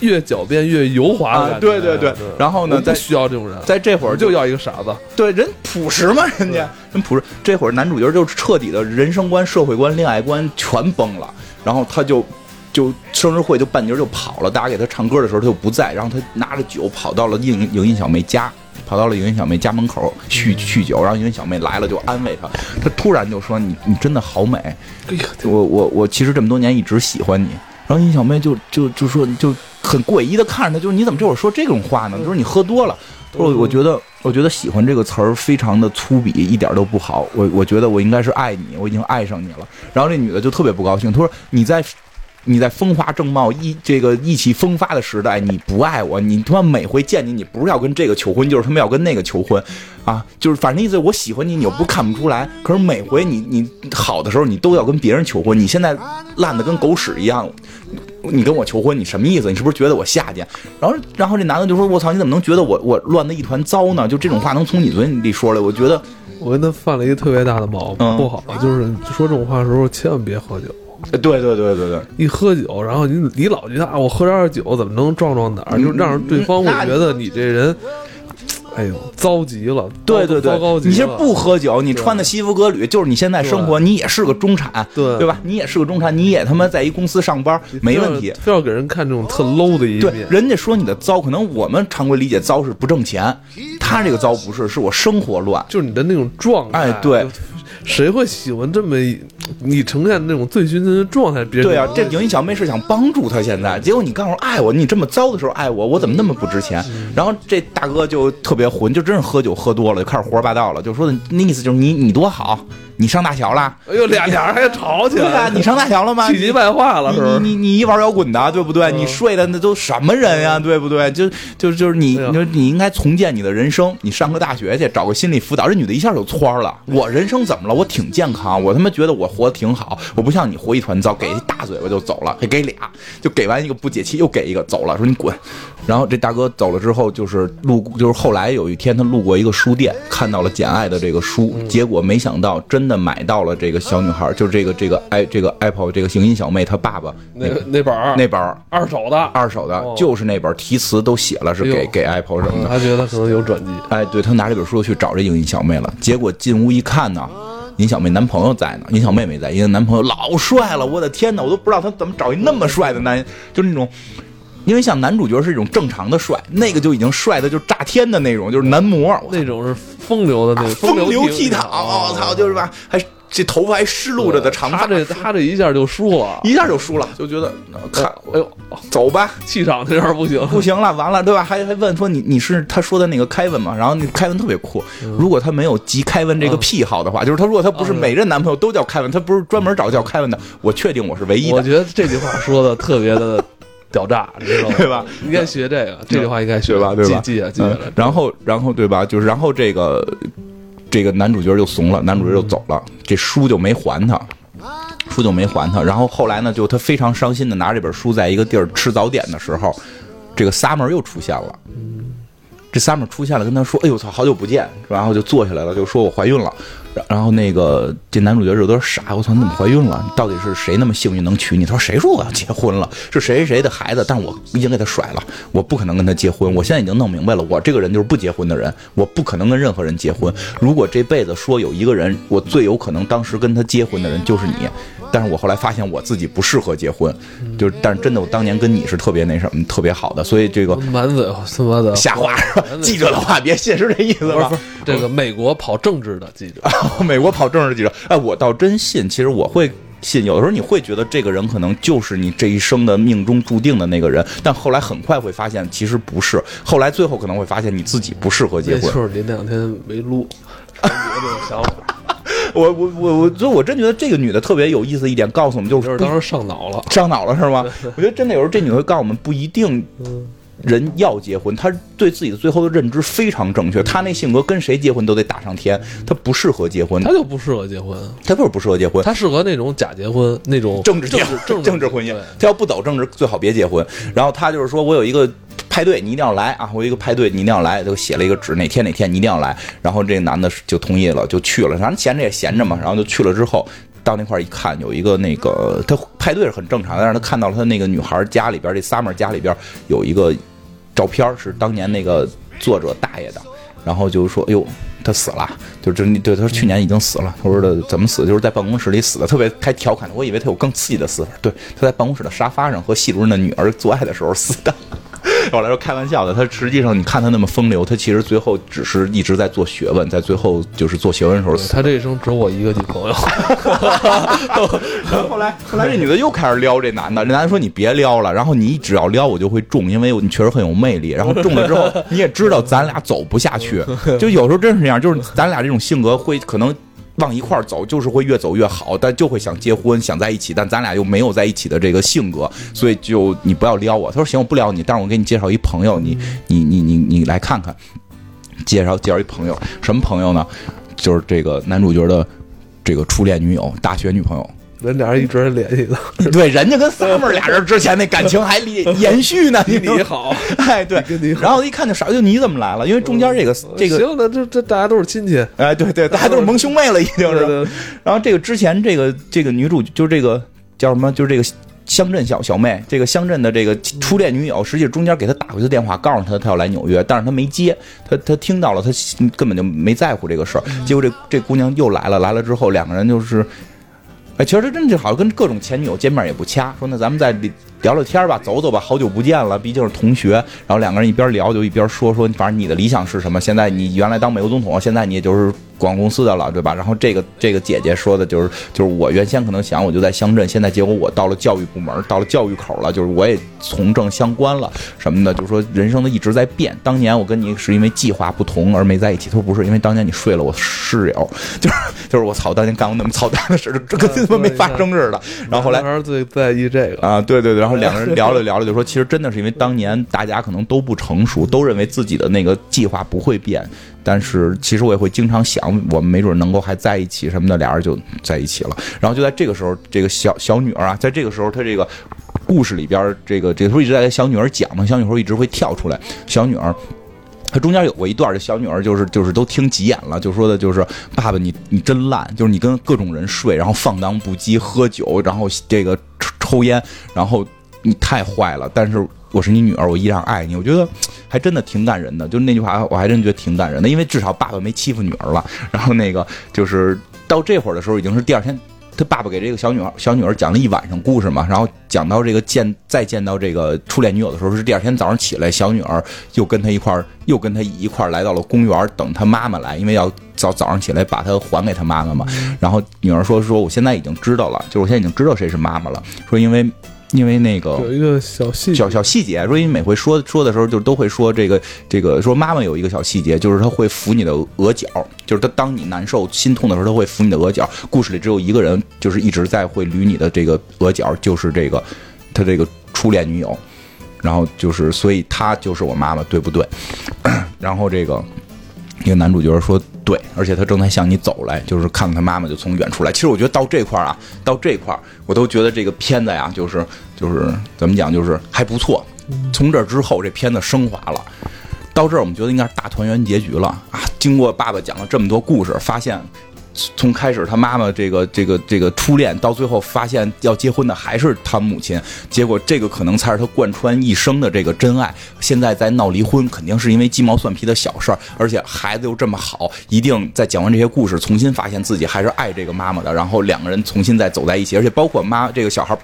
越狡辩越油滑的啊感觉。对对对。然后呢再需要这种人，在这会儿就要一个傻子。对人朴实嘛，人家。人朴实。这会儿男主角就彻底的人生观、社会观、恋爱观全崩了，然后他就。就生日会就半截就跑了，大家给他唱歌的时候他就不在，然后他拿着酒跑到了影影音小妹家，跑到了影印小妹家门口酗酗酒，然后影印小妹来了就安慰他，他突然就说你你真的好美，我我我其实这么多年一直喜欢你，然后尹小妹就就就说就很诡异的看着他，就是你怎么这会儿说这种话呢？就是你喝多了。他说我觉得我觉得喜欢这个词儿非常的粗鄙，一点都不好。我我觉得我应该是爱你，我已经爱上你了。然后这女的就特别不高兴，她说你在。你在风华正茂、意这个意气风发的时代，你不爱我，你他妈每回见你，你不是要跟这个求婚，就是他妈要跟那个求婚，啊，就是反正意思我喜欢你，你又不看不出来。可是每回你你好的时候，你都要跟别人求婚，你现在烂的跟狗屎一样，你跟我求婚，你什么意思？你是不是觉得我下贱？然后然后这男的就说：“我操，你怎么能觉得我我乱的一团糟呢？就这种话能从你嘴里说来，我觉得，我跟他犯了一个特别大的毛病，不好，就是说这种话的时候千万别喝酒。对对对对对。”一喝酒，然后你你老觉得啊，我喝点酒怎么能壮壮胆儿，就让对方会觉得你这人，哎呦，糟极了，对对对。你其实不喝酒，你穿的西服革履，就是你现在生活，你也是个中产，对对吧？你也是个中产，你也他妈在一公司上班，没问题。非要给人看这种特 low 的一对，。人家说你的糟，可能我们常规理解糟是不挣钱，他这个糟不是，是我生活乱。就是你的那种状态，哎对，谁会喜欢这么一你呈现那种醉醺醺的状态？别人对啊，这就影音小妹是想帮助他，现在结果你告诉我爱我，你这么糟的时候爱我，我怎么那么不值钱？然后这大哥就特别混，就真是喝酒喝多了，就开始胡说八道了，就说的那意思就是你你多好，你上大学了，哎呦，俩俩人还吵起来，你上大学了吗？气急败坏了，是？你你你一玩摇滚的，对不对？嗯你睡的那都什么人呀，对不对？就就就是你，哎你说你应该重建你的人生，你上个大学去，找个心理辅导。这女的一下就蹿了。我人生怎么了？我挺健康，我他妈觉得我活挺好，我不像你活一团糟，给一大嘴巴就走了，还给俩，就给完一个不解气，又给一个走了，说你滚。然后这大哥走了之后，就是路，就是后来有一天他路过一个书店，看到了《简爱》的这个书，结果没想到真的买到了这个小女孩，就是这个这个 i 这个 Apple 这个行音小妹她爸爸那那本那本二手的，二手的哦，就是那本题词都写了是给给 Apple 什么的。嗯他觉得可能有转机，哎，对他拿这本书去找这影音小妹了，结果进屋一看呢，尹小妹男朋友在呢，尹小妹妹在，因为男朋友老帅了，我的天哪，我都不知道他怎么找一那么帅的男，就是那种。因为像男主角是一种正常的帅，那个就已经帅的就炸天的那种，就是男模，那种是风流的那种风流倜倜傥，我操，就是吧，还这头发还湿漉着的长发他，这他这一下就输了，一下就输了，就觉得呃看哎呦，走吧，气场这样不行，不行了，完了，对吧？还还问说你你是他说的那个凯文吗？然后那凯文特别酷，如果他没有集凯文这个癖好的话，就是他如果他不是嗯每任男朋友都叫凯文，他不是专门找叫凯文的，我确定我是唯一的。我觉得这句话说的特别的 屌炸，你知道吗？对吧？应该学这个，这句话应该学吧？对吧？记记下记下来嗯。然后然后对吧？就是然后这个这个男主角就怂了，男主角就走了，这书就没还他。书就没还他，然后后来呢，就他非常伤心的拿这本书在一个地儿吃早点的时候，这个 Summer 又出现了。这 Summer 出现了，跟他说：“哎呦我操，好久不见。”然后就坐下来了，就说我怀孕了。然然后那个这男主角有点傻，我操，你怎么怀孕了？到底是谁那么幸运能娶你？他说：“谁说我要结婚了？是谁谁谁的孩子？但是我已经给他甩了，我不可能跟他结婚。我现在已经弄明白了，我这个人就是不结婚的人，我不可能跟任何人结婚。如果这辈子说有一个人，我最有可能当时跟他结婚的人就是你。但是我后来发现我自己不适合结婚，就是但是真的我当年跟你是特别那什么特别好的，所以这个满嘴他妈的瞎话是吧？记者的话别信，是这意思吧这个美国跑政治的记者，美国跑政治记者，哎，我倒真信。其实我会信，有的时候你会觉得这个人可能就是你这一生的命中注定的那个人，但后来很快会发现其实不是。后来最后可能会发现你自己不适合结婚。那就是您那两天没录，有这种想法，我我我我，所以我真觉得这个女的特别有意思一点，告诉我们就不就是是当时上脑了。上脑了是吗？我觉得真的有时候这女的会告诉我们，不一定人要结婚，他对自己的最后的认知非常正确。他那性格跟谁结婚都得打上天，他不适合结婚他，就不适合结婚，他就是不适合结婚。他适合那种假结婚，那种政治结政治政 政治婚姻，他要不走政治，最好别结婚。然后他就是说我有一个派对，你一定要来啊！我有一个派对，你一定要来，就写了一个纸，哪天哪天你一定要来。然后这个男的就同意了，就去了。反正闲着也闲着嘛，然后就去了之后。到那块儿一看，有一个那个他派对是很正常的，但是他看到了他那个女孩家里边，这 summer 家里边有一个照片，是当年那个作者大爷的，然后就说：“哎呦，他死了，就就对他说去年已经死了。”他说的怎么死？就是在办公室里死的，特别还调侃的。我以为他有更刺激的死法，对，他在办公室的沙发上和系主任的女儿做爱的时候死的。后来说开玩笑的，他实际上你看他那么风流，他其实最后只是一直在做学问，在最后就是做学问的时候死。他这一生只有我一个女朋友，后来后来这女的又开始撩这男的，这男的说你别撩了，然后你只要撩我就会中，因为你确实很有魅力。然后中了之后，你也知道咱俩走不下去，就有时候真是这样，就是咱俩这种性格会可能。往一块儿走，就是会越走越好，但就会想结婚，想在一起，但咱俩又没有在一起的这个性格，所以就你不要撩我。他说行，我不撩你，但是我给你介绍一朋友，你你你你你来看看。介绍介绍一朋友，什么朋友呢？就是这个男主角的这个初恋女友，大学女朋友。人俩人一直在联系的。对，人家跟 Summer 俩人之前那感情还延 延续呢。你你好，哎，对然后一看就傻，就你怎么来了？因为中间这个这个，行，那这这大家都是亲戚，哎，对对，大家都是蒙兄妹了，已经是。然后这个之前这个这个女主就是这个叫什么？就是这个乡镇小小妹，这个乡镇的这个初恋女友，实际中间给她打过一次电话，告诉她她要来纽约，但是她没接，她她听到了，她根本就没在乎这个事儿。结果这这姑娘又来了，来了之后两个人就是。哎，其实这真的好像跟各种前女友见面也不掐，说那咱们再聊聊天吧，走走吧，好久不见了，毕竟是同学。然后两个人一边聊就一边说说，反正你的理想是什么？现在你原来当美国总统，现在你也就是广告公司的了，对吧？然后这个这个姐姐说的就是，就是我原先可能想我就在乡镇，现在结果我到了教育部门，到了教育口了，就是我也从政相关了什么的，就是说人生的一直在变。当年我跟你是因为计划不同而没在一起，他说不是，因为当年你睡了我室友，就是就是我操，当年干过那么操蛋的事，这跟他妈没发生似的。然后后来最在意这个，啊，对对对，然后两个人聊了聊了，就说其实真的是因为当年大家可能都不成熟，都认为自己的那个计划不会变，但是其实我也会经常想，我们没准能够还在一起什么的，俩人就在一起了。然后就在这个时候，这个小小女儿啊，在这个时候，她这个故事里边，这个这个时候一直在跟小女儿讲嘛，小女儿一直会跳出来，小女儿。她中间有过一段，这小女儿就是就是都听急眼了，就说的就是爸爸你你真烂，就是你跟各种人睡，然后放荡不羁，喝酒，然后这个抽抽烟，然后你太坏了。但是我是你女儿，我依然爱你。我觉得 还真的挺感人的，就是那句话我还真觉得挺感人的，因为至少爸爸没欺负女儿了。然后那个就是到这会儿的时候，已经是第二天。他爸爸给这个小女孩、小女儿讲了一晚上故事嘛，然后讲到这个见再见到这个初恋女友的时候，是第二天早上起来，小女儿又跟他一块儿，又跟他一块儿来到了公园等他妈妈来，因为要早早上起来把她还给他妈妈嘛。然后女儿说：“说我现在已经知道了，就是我现在已经知道谁是妈妈了。说因为。”因为那个有一个小细小小细节，说你每回说说的时候，就都会说这个这个，说妈妈有一个小细节，就是她会扶你的额角，就是她当你难受心痛的时候，她会扶你的额角。故事里只有一个人，就是一直在会捋你的这个额角，就是这个他这个初恋女友，然后就是所以她就是我妈妈，对不对？然后这个。一个男主角说：“对，而且他正在向你走来，就是看到他妈妈就从远处来。其实我觉得到这块儿啊，到这块儿，我都觉得这个片子呀，就是就是怎么讲，就是还不错。从这之后，这片子升华了。到这儿，我们觉得应该是大团圆结局了啊！经过爸爸讲了这么多故事，发现。”从开始他妈妈这个这个这个初恋，到最后发现要结婚的还是他母亲，结果这个可能才是他贯穿一生的这个真爱。现在在闹离婚，肯定是因为鸡毛蒜皮的小事儿，而且孩子又这么好，一定在讲完这些故事，重新发现自己还是爱这个妈妈的，然后两个人重新再走在一起，而且包括妈这个小孩。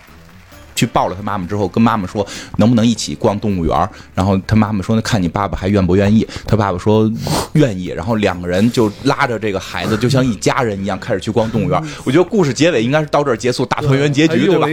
去抱了他妈妈之后，跟妈妈说能不能一起逛动物园然后他妈妈说那看你爸爸还愿不愿意。他爸爸说愿意。然后两个人就拉着这个孩子，就像一家人一样开始去逛动物园 我觉得故事结尾应该是到这儿结束，大团圆结局，对吧？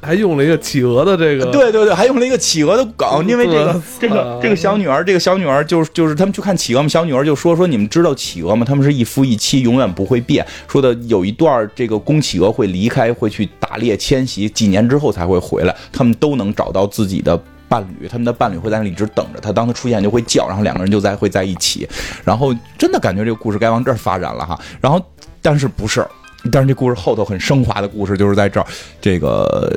还用了一个企鹅的这个，对对对，还用了一个企鹅的梗，因为这个这个这个小女儿，这个小女儿就是就是他们去看企鹅嘛，小女儿就说说你们知道企鹅吗？他们是一夫一妻，永远不会变。说的有一段这个公企鹅会离开，会去打猎迁徙，几年之后才会回来，他们都能找到自己的伴侣，他们的伴侣会在那里一直等着他，当他出现就会叫，然后两个人就在会在一起，然后真的感觉这个故事该往这儿发展了哈，然后 但是不是？但是这故事后头很升华的故事就是在这儿，这个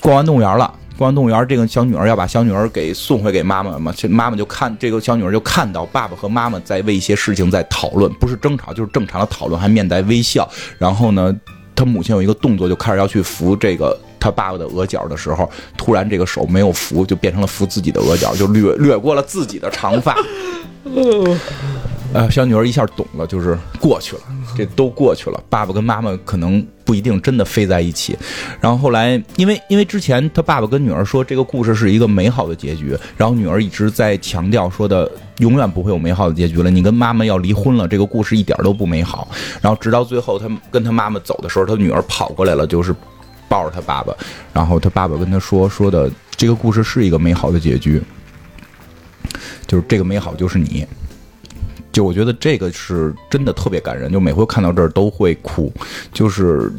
逛完动物园了，逛完动物园，这个小女儿要把小女儿给送回给妈妈嘛，妈妈就看这个小女儿就看到爸爸和妈妈在为一些事情在讨论，不是争吵就是正常的讨论，还面带微笑。然后呢，他母亲有一个动作，就开始要去扶这个他爸爸的额角的时候，突然这个手没有扶，就变成了扶自己的额角，就掠掠过了自己的长发。呃，小女儿一下懂了，就是过去了，这都过去了。爸爸跟妈妈可能不一定真的飞在一起。然后后来，因为因为之前他爸爸跟女儿说这个故事是一个美好的结局，然后女儿一直在强调说的永远不会有美好的结局了。你跟妈妈要离婚了，这个故事一点都不美好。然后直到最后，他跟他妈妈走的时候，他女儿跑过来了，就是抱着他爸爸，然后他爸爸跟他说说的这个故事是一个美好的结局，就是这个美好就是你。就我觉得这个是真的特别感人，就每回看到这儿都会哭。就是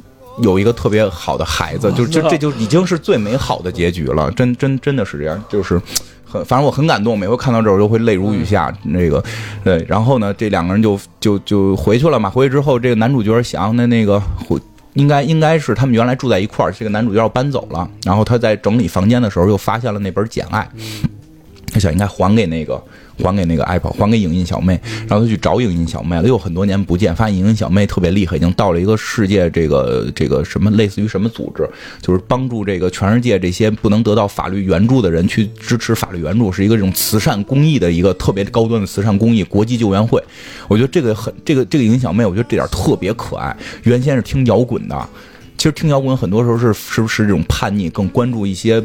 有一个特别好的孩子，就就这就已经是最美好的结局了。真真真的是这样，就是很反正我很感动。每回看到这儿，我都会泪如雨下。那个对，然后呢，这两个人就就就回去了嘛。回去之后，这个男主角想，那那个回应该应该是他们原来住在一块儿，这个男主角要搬走了。然后他在整理房间的时候，又发现了那本《简爱》，他想应该还给那个。还给那个 Apple，还给影印小妹，然后他去找影印小妹了，又很多年不见，发现影印小妹特别厉害，已经到了一个世界这个这个什么类似于什么组织，就是帮助这个全世界这些不能得到法律援助的人去支持法律援助，是一个这种慈善公益的一个特别高端的慈善公益国际救援会。我觉得这个很这个这个影印小妹，我觉得这点特别可爱。原先是听摇滚的，其实听摇滚很多时候是是不是这种叛逆，更关注一些。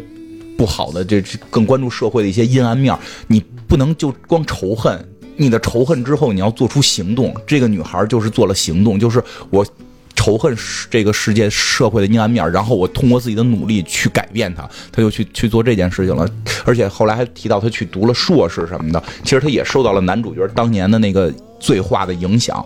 不好的，这更关注社会的一些阴暗面。你不能就光仇恨，你的仇恨之后你要做出行动。这个女孩就是做了行动，就是我仇恨这个世界社会的阴暗面，然后我通过自己的努力去改变它。她就去去做这件事情了，而且后来还提到她去读了硕士什么的。其实她也受到了男主角当年的那个醉话的影响，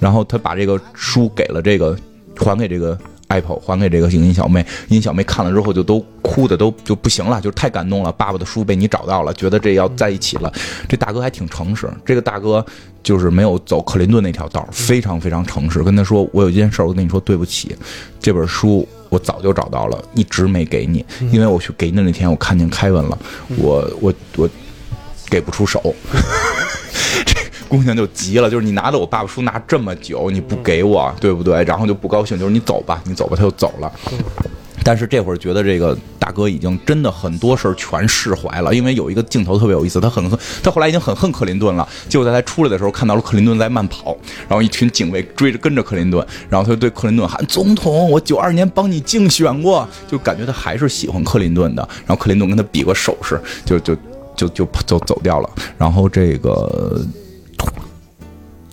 然后她把这个书给了这个，还给这个。Apple，还给这个影音小妹。影音小妹看了之后就都哭的都就不行了，就是太感动了。爸爸的书被你找到了，觉得这要在一起了。这大哥还挺诚实，这个大哥就是没有走克林顿那条道，非常非常诚实。跟他说，我有一件事，我跟你说对不起，这本书我早就找到了，一直没给你，因为我去给你的那天，我看见凯文了，我我我给不出手。这姑娘就急了，就是你拿着我爸爸书拿这么久，你不给我，对不对？然后就不高兴，就是你走吧，你走吧，他就走了。但是这会儿觉得这个大哥已经真的很多事儿全释怀了，因为有一个镜头特别有意思，他很恨，他后来已经很恨克林顿了。结果在他出来的时候看到了克林顿在慢跑，然后一群警卫追着跟着克林顿，然后他就对克林顿喊：“总统，我九二年帮你竞选过。”就感觉他还是喜欢克林顿的。然后克林顿跟他比个手势，就就就就就走掉了。然后这个。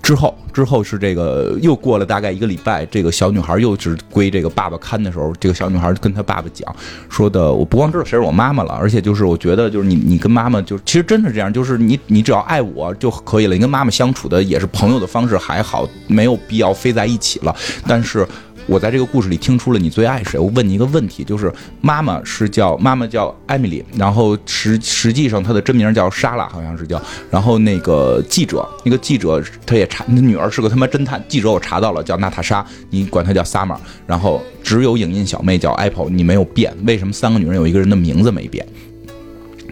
之后，之后是这个又过了大概一个礼拜，这个小女孩又是归这个爸爸看的时候，这个小女孩跟她爸爸讲说的，我不光知道谁是我妈妈了，而且就是我觉得就是你你跟妈妈就其实真是这样，就是你你只要爱我就可以了，你跟妈妈相处的也是朋友的方式还好，没有必要非在一起了，但是。我在这个故事里听出了你最爱谁？我问你一个问题，就是妈妈是叫妈妈叫艾米丽，然后实实际上她的真名叫莎拉，好像是叫。然后那个记者，那个记者他也查，女儿是个他妈侦探。记者我查到了，叫娜塔莎，你管她叫 Summer。然后只有影印小妹叫 Apple，你没有变，为什么三个女人有一个人的名字没变？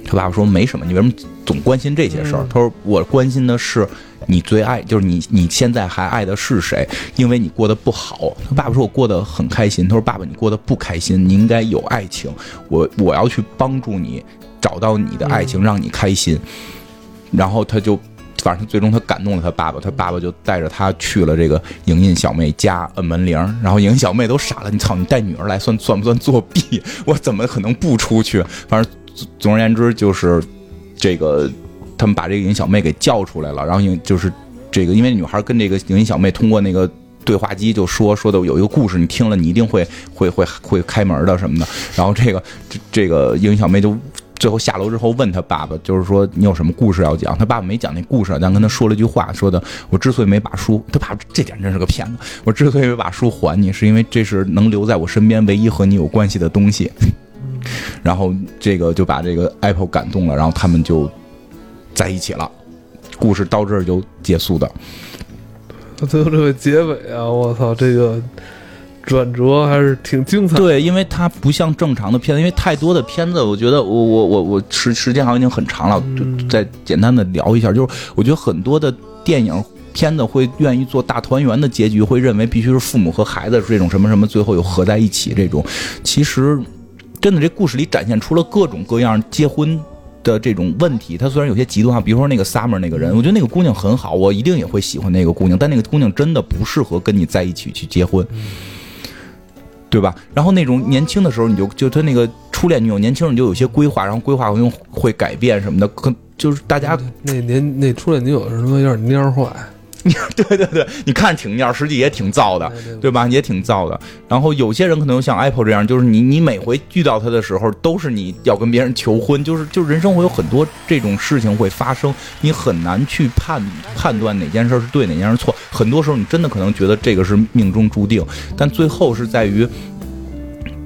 他爸爸说没什么，你为什么总关心这些事儿？他说我关心的是。你最爱就是你，你现在还爱的是谁？因为你过得不好。他爸爸说：“我过得很开心。”他说：“爸爸，你过得不开心，你应该有爱情。我我要去帮助你找到你的爱情，让你开心。”然后他就，反正最终他感动了他爸爸。他爸爸就带着他去了这个莹印小妹家，摁门铃。然后莹印小妹都傻了：“你操，你带女儿来算算不算作弊？我怎么可能不出去？”反正总而言之就是这个。他们把这个影音小妹给叫出来了，然后影就是这个，因为女孩跟这个影音小妹通过那个对话机就说说的有一个故事，你听了你一定会会会 会开门的什么的。然后这个这个影音小妹就最后下楼之后问他爸爸，就是说你有什么故事要讲？他爸爸没讲那故事，但跟他说了一句话，说的我之所以没把书，他爸这点真是个骗子。我之所以没把书还你，是因为这是能留在我身边唯一和你有关系的东西。然后这个就把这个 Apple 感动了，然后他们就。在一起了，故事到这儿就结束的。最后这个结尾啊，我操，这个转折还是挺精彩。对，因为它不像正常的片子，因为太多的片子，我觉得我我我我时时间好像已经很长了，就再简单的聊一下，就是我觉得很多的电影片子会愿意做大团圆的结局，会认为必须是父母和孩子这种什么什么最后又合在一起这种。其实真的，这故事里展现出了各种各样结婚。的这种问题，他虽然有些极端哈，比如说那个 Summer 那个人，我觉得那个姑娘很好，我一定也会喜欢那个姑娘，但那个姑娘真的不适合跟你在一起去结婚，对吧？然后那种年轻的时候，你就就他那个初恋女友，年轻人就有些规划，然后规划会会改变什么的，可就是大家那年那初恋女友是他妈有点蔫坏。对对对，你看挺蔫，实际也挺燥的，对吧？也挺燥的。然后有些人可能像 Apple 这样，就是你你每回遇到他的时候，都是你要跟别人求婚，就是就是人生会有很多这种事情会发生，你很难去判判断哪件事是对，哪件事错。很多时候你真的可能觉得这个是命中注定，但最后是在于。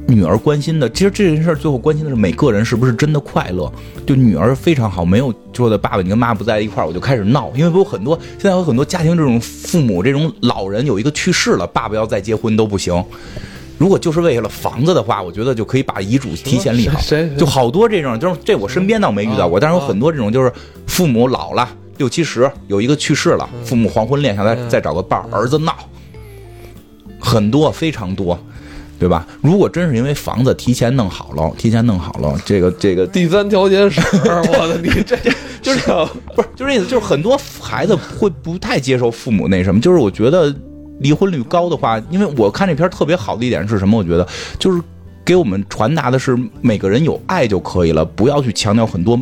女儿关心的，其实这件事最后关心的是每个人是不是真的快乐。就女儿非常好，没有说的爸爸你跟妈妈不在一块儿，我就开始闹。因为不有很多现在有很多家庭这种父母这种老人有一个去世了，爸爸要再结婚都不行。如果就是为了房子的话，我觉得就可以把遗嘱提前立好。就好多这种，就是这我身边倒没遇到过，但是有很多这种就是父母老了六七十，有一个去世了，父母黄昏恋想再再找个伴儿，儿子闹，很多非常多。对吧？如果真是因为房子提前弄好了，提前弄好了，这个这个第三条件是，我的你这 就是不是就是意思就是很多孩子会不太接受父母那什么，就是我觉得离婚率高的话，因为我看这片特别好的一点是什么？我觉得就是给我们传达的是每个人有爱就可以了，不要去强调很多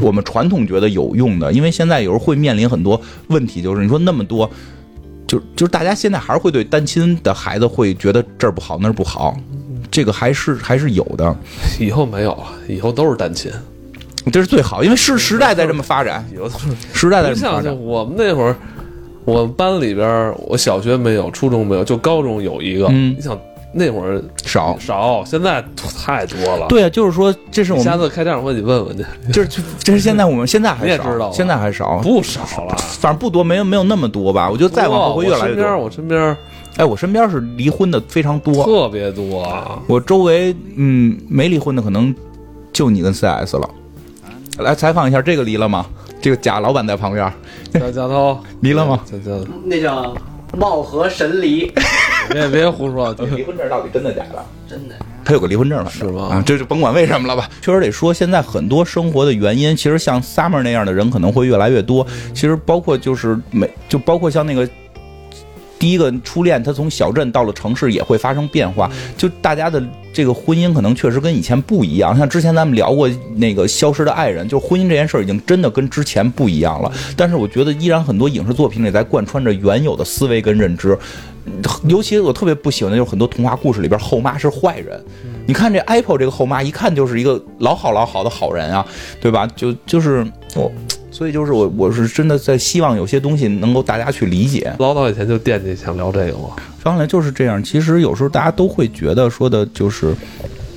我们传统觉得有用的，因为现在有时候会面临很多问题，就是你说那么多。就就是大家现在还是会对单亲的孩子会觉得这儿不好那儿不好，这个还是还是有的。以后没有了，以后都是单亲，这是最好，因为是时代在这么发展，时代在这么发展。我们那会儿，我们班里边，我小学没有，初中没有，就高中有一个。你想那会儿少。少，现在太多了。，对啊，就是说，这是我们，下次开家长会你问问去，就是这是现在我们现在还少，你也知道啊现在还少，不少了。反正不多，没有没有那么多吧。我觉得再往后会越来越多。我身边哎，我身边是离婚的非常多，特别多啊。我周围嗯没离婚的可能就你跟 CS 了。来采访一下，这个离了吗？这个贾老板在旁边贾贾涛离了吗？那叫貌合神离，别别胡说，离婚证到底真的假的？真的。他有个离婚证，是吧啊，这就甭管为什么了吧。确实得说，现在很多生活的原因，其实像 Summer 那样的人可能会越来越多。其实包括就是每就包括像那个第一个初恋，他从小镇到了城市也会发生变化。就大家的这个婚姻可能确实跟以前不一样。像之前咱们聊过那个《消失的爱人》，就婚姻这件事儿已经真的跟之前不一样了。但是我觉得依然很多影视作品里在贯穿着原有的思维跟认知。尤其我特别不喜欢的就是很多童话故事里边后妈是坏人。你看这 Apple 这个后妈，一看就是一个老好老好的好人啊，对吧？就就是我，所以就是我我是真的在希望有些东西能够大家去理解。老早以前就惦记想聊这个嘛。当然就是这样。其实有时候大家都会觉得说的就是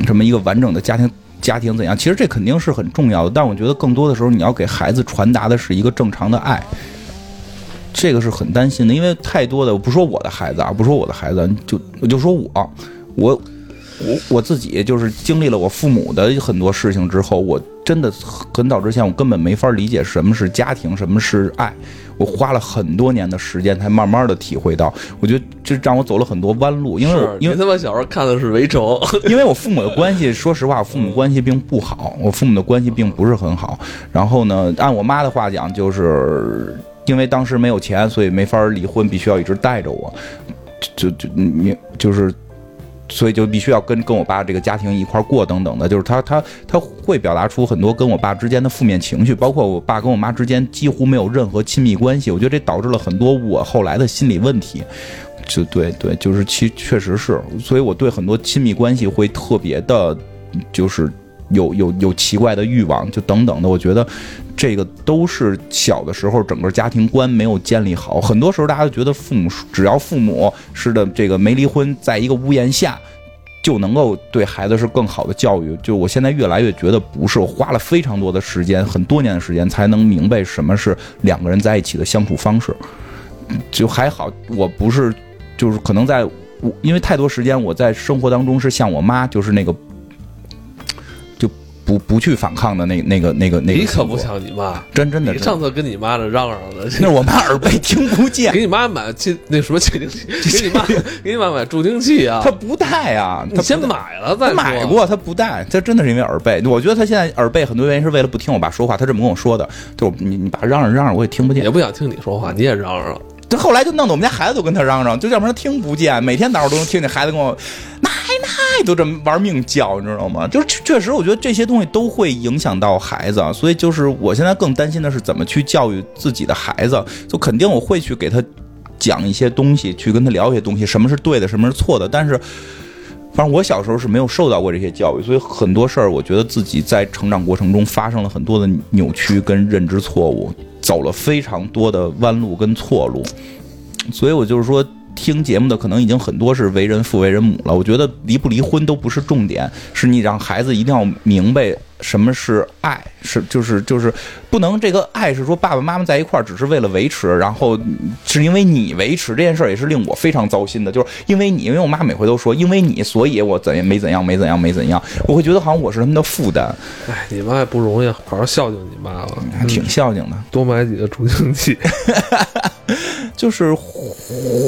什么一个完整的家庭。家庭怎样？其实这肯定是很重要的，但我觉得更多的时候，你要给孩子传达的是一个正常的爱，这个是很担心的，因为太多的，我不说我的孩子啊，不说我的孩子，就我就说我，我我我自己就是经历了我父母的很多事情之后，我真的很早之前我根本没法理解什么是家庭，什么是爱。我花了很多年的时间才慢慢的体会到，我觉得这让我走了很多弯路，因为我因为他妈小时候看的是《围城》，因为我父母的关系，说实话，我父母关系并不好，我父母的关系并不是很好。然后呢，按我妈的话讲，就是因为当时没有钱，所以没法离婚，必须要一直带着我，就就你就是。所以就必须要跟跟我爸这个家庭一块过等等的，就是他他他会表达出很多跟我爸之间的负面情绪，包括我爸跟我妈之间几乎没有任何亲密关系，我觉得这导致了很多我后来的心理问题。就对对，就是其确实是，所以我对很多亲密关系会特别的，就是有有有奇怪的欲望，就等等的。我觉得这个都是小的时候整个家庭观没有建立好。很多时候大家都觉得父母只要父母是的这个没离婚，在一个屋檐下。就能够对孩子是更好的教育。就我现在越来越觉得不是，我花了非常多的时间，很多年的时间才能明白什么是两个人在一起的相处方式。就还好，我不是，就是可能在，因为太多时间我在生活当中是像我妈，就是那个，不不去反抗的那那个那个那个。你可不像你妈，真真的。你上次跟你妈这嚷嚷的，那是我妈耳背听不见。给你妈买气那什么窃听器，给你妈给你妈买助听器啊。她不戴啊，你先买了再说。买过，她不戴，她真的是因为耳背。我觉得她现在耳背很多原因是为了不听我爸说话，她这么跟我说的。就你你爸嚷嚷嚷嚷，我也听不见。也不想听你说话，你也嚷嚷。这后来就弄得我们家孩子都跟他嚷嚷，就要不然听不见，每天早上都能听见孩子跟我奶奶都这么玩命叫，你知道吗？就是确实，我觉得这些东西都会影响到孩子，所以就是我现在更担心的是怎么去教育自己的孩子，就肯定我会去给他讲一些东西，去跟他聊一些东西，什么是对的，什么是错的，但是。反正我小时候是没有受到过这些教育，所以很多事儿，我觉得自己在成长过程中发生了很多的扭曲跟认知错误，走了非常多的弯路跟错路，所以我就是说，听节目的可能已经很多是为人父为人母了。我觉得离不离婚都不是重点，是你让孩子一定要明白什么是爱，是就是就是不能这个爱是说爸爸妈妈在一块儿只是为了维持，然后是因为你维持这件事儿也是令我非常糟心的，就是因为你，因为我妈每回都说因为你，所以我怎样没怎样没怎样没怎样，我会觉得好像我是他们的负担，哎，你妈也不容易，好好孝敬你妈吧，还 挺孝敬的。多买几个助听器。就是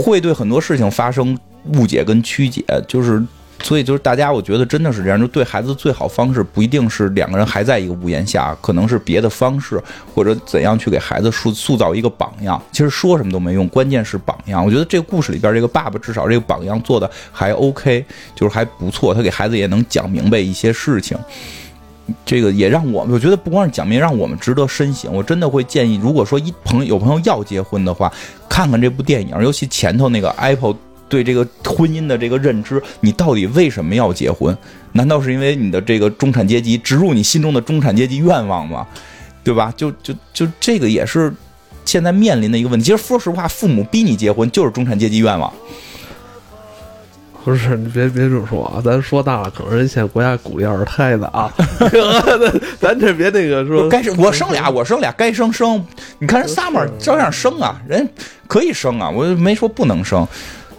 会对很多事情发生误解跟曲解，就是所以就是大家，我觉得真的是这样，就对孩子最好方式不一定是两个人还在一个屋檐下，可能是别的方式，或者怎样去给孩子塑塑造一个榜样。其实说什么都没用，关键是榜样。我觉得这个故事里边这个爸爸至少这个榜样做的还 OK，就是还不错，他给孩子也能讲明白一些事情。这个也让我们，我觉得不光是讲明，让我们值得深省。我真的会建议，如果说一朋友有朋友要结婚的话，看看这部电影，尤其前头那个 Apple 对这个婚姻的这个认知，你到底为什么要结婚？难道是因为你的这个中产阶级植入你心中的中产阶级愿望吗？对吧？就就就这个也是现在面临的一个问题。其实说实话，父母逼你结婚就是中产阶级愿望。不是你别别这么说啊，咱说大了，可能人现在国家鼓励二胎的啊，咱咱这别那个说该生我生俩，我生俩，该生生。你看人 summer 照样生啊，人可以生啊，我没说不能生。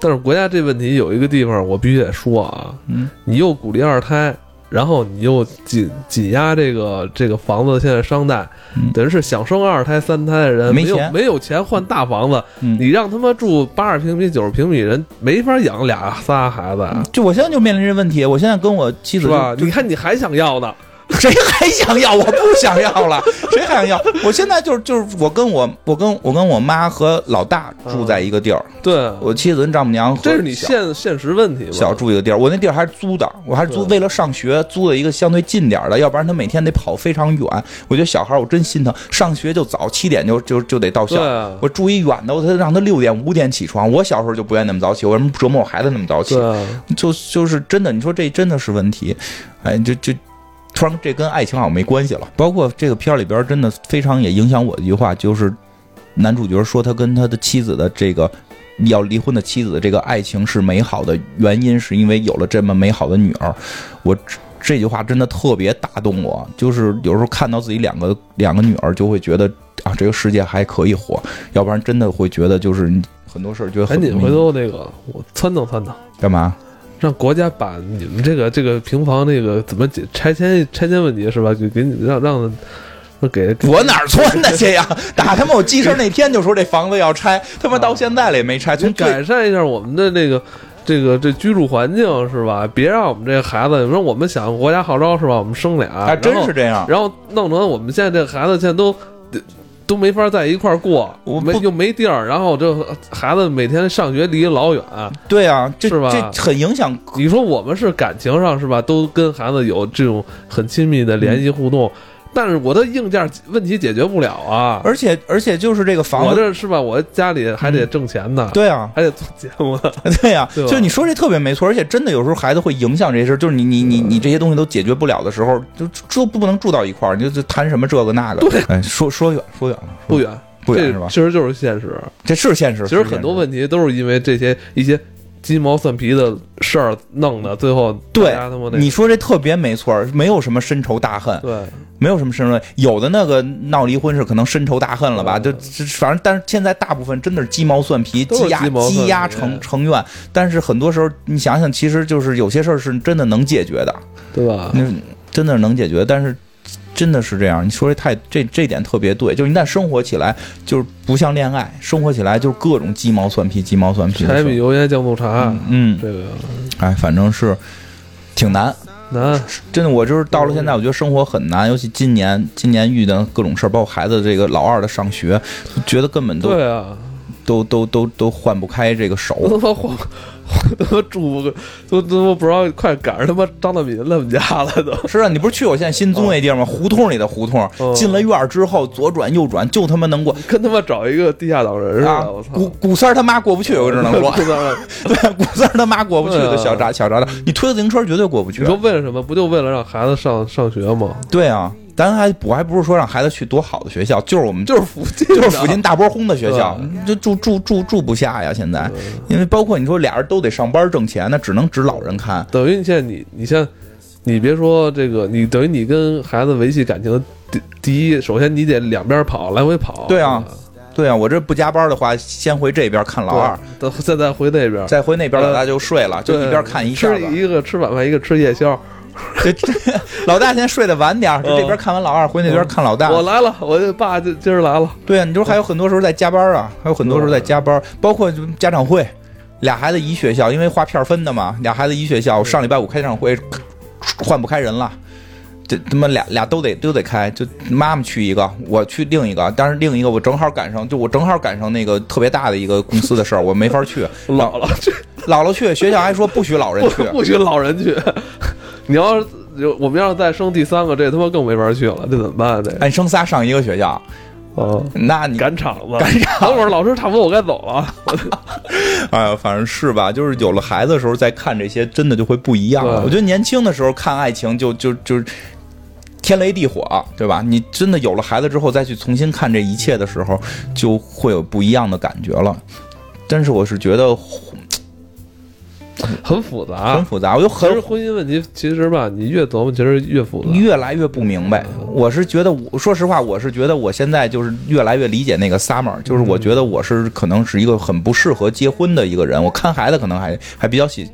但是国家这问题有一个地方我必须得说啊，嗯，你又鼓励二胎，然后你又紧紧压这个这个房子现在商贷，嗯。等于是想生二胎三胎的人没有没有钱换大房子，嗯。你让他妈住八十平米九十平米人没法养俩仨孩子，就我现在就面临这问题，我现在跟我妻子是吧？你看你还想要呢，谁还想要？我不想要了，谁还想要？我现在就是就是我跟我我跟我跟我妈和老大住在一个地儿，对，我妻子跟丈母娘这是你现现实问题嘛？小住一个地儿，我那地儿还是租的，我还是租为了上学租的一个相对近点儿的，要不然他每天得跑非常远。我觉得小孩儿我真心疼，上学就早，七点就就就得到校。啊，我住一远的，我他让他六点五点起床。我小时候就不愿意那么早起，我为什么折磨我孩子那么早起？啊，就就是真的，你说这真的是问题，哎，就就突然这跟爱情好像没关系了。包括这个片儿里边，真的非常也影响我的一句话，就是男主角说他跟他的妻子的这个要离婚的妻子的这个爱情是美好的，原因是因为有了这么美好的女儿。我这这句话真的特别打动我，就是有时候看到自己两个两个女儿，就会觉得啊，这个世界还可以活，要不然真的会觉得就是很多事儿觉得很赶紧回头那个我撺掇撺掇。干嘛？让国家把你们这个这个平房那个怎么解拆迁拆迁问题是吧？给给你让让让给给我哪儿撺的去呀？打他妈我记事儿那天就说这房子要拆，他妈到现在了也没拆。从从最改善一下我们的那个这个这居住环境是吧？别让我们这个孩子，你说我们想国家号召是吧？我们生俩，还真是这样。然后弄成我们现在这个孩子现在都。都没法在一块儿过，我不没又没地儿，然后这孩子每天上学离老远，对啊，这是吧？这很影响。你说我们是感情上是吧，都跟孩子有这种很亲密的联系互动，但是我的硬件问题解决不了啊。而且而且就是这个房我子，这是吧，我家里还得挣钱呢，对啊，还得做节目呢。对呀、对就你说这特别没错，而且真的有时候孩子会影响这些事儿，就是你你你你这些东西都解决不了的时候，就就不能住到一块儿，你就就谈什么这个那个。对，哎，说说远说远了，不远，这不远是吧？其实就是现实。这是现实。其实很多问题都是因为这些一些鸡毛蒜皮的事儿弄的，最后对你说这特别没错，没有什么深仇大恨，对没有什么深仇，有的那个闹离婚是可能深仇大恨了吧？就反正，但是现在大部分真的是鸡毛蒜皮，积压积压成成怨。但是很多时候，你想想，其实就是有些事儿是真的能解决的，对吧？那真的是能解决。但是真的是这样，你说这太这这点特别对，就是一旦生活起来，就是不像恋爱，生活起来就是各种鸡毛蒜皮、鸡毛蒜皮的柴米。油盐酱醋茶，嗯，这个哎，反正是挺难。难。真的，我就是到了现在，我觉得生活很难，尤其今年，今年遇到各种事儿，包括孩子这个老二的上学，觉得根本都对啊，都都都都换不开这个手。我他妈晃，他妈住个都都不知道快赶上他妈张大民他们家了都。是啊，你不是去我现在新租那地儿吗？胡同里的胡同，哦进了院儿之后，左转右转，就他妈能过跟他妈找一个地下党人似啊的，我！操！古古三他妈过不去，我只能说，对，古三他妈过不去的小闸小闸的，你推自行车绝对过不去你。说为了什么？不就为了让孩子上上学吗？对啊，咱还我还不是说让孩子去多好的学校，就是我们就是附近，就是附近大波轰的学校，就住住住住不下呀。现在，因为包括你说俩人都得上班挣钱，那只能指老人看。等于你现在你你像，你别说这个，你等于你跟孩子维系感情的第第一，首先你得两边跑，来回跑。对啊对啊，我这不加班的话，先回这边看老二，再再回那边，再回那边老大就睡了，就一边看一下吃。一个吃晚饭，一个吃夜宵。这这老大先睡得晚点儿，这边看完老二，回那边看老大。我来了，我这爸就今儿来了。对啊，你说还有很多时候在加班啊，还有很多时候在加班，包括就家长会，俩孩子一学校，因为划片儿分的嘛，俩孩子一学校，上礼拜五开家长会，换不开人了。这他妈俩俩都得都得开，就妈妈去一个，我去另一个，但是另一个我正好赶上，就我正好赶上那个特别大的一个公司的事儿，我没法去。姥姥去，姥姥去，学校还说不许老人去。不许老人去。你要是就我们要是再生第三个，这他妈更没法去了，这怎么办？这俺生仨上一个学校，哦，那你赶场子，赶场等会儿老师差不多，我该走了。哎呀，反正是吧，就是有了孩子的时候再看这些，真的就会不一样了。我觉得年轻的时候看爱情就就就是天雷地火，对吧？你真的有了孩子之后再去重新看这一切的时候，就会有不一样的感觉了。但是我是觉得，很复杂，很复杂。我就其实很婚姻问题，其实吧，你越琢磨，其实越复杂。越来越不明白。我是觉得我，说实话，我是觉得我现在就是越来越理解那个 summer，就是我觉得我是可能是一个很不适合结婚的一个人。我看孩子可能还还比较喜，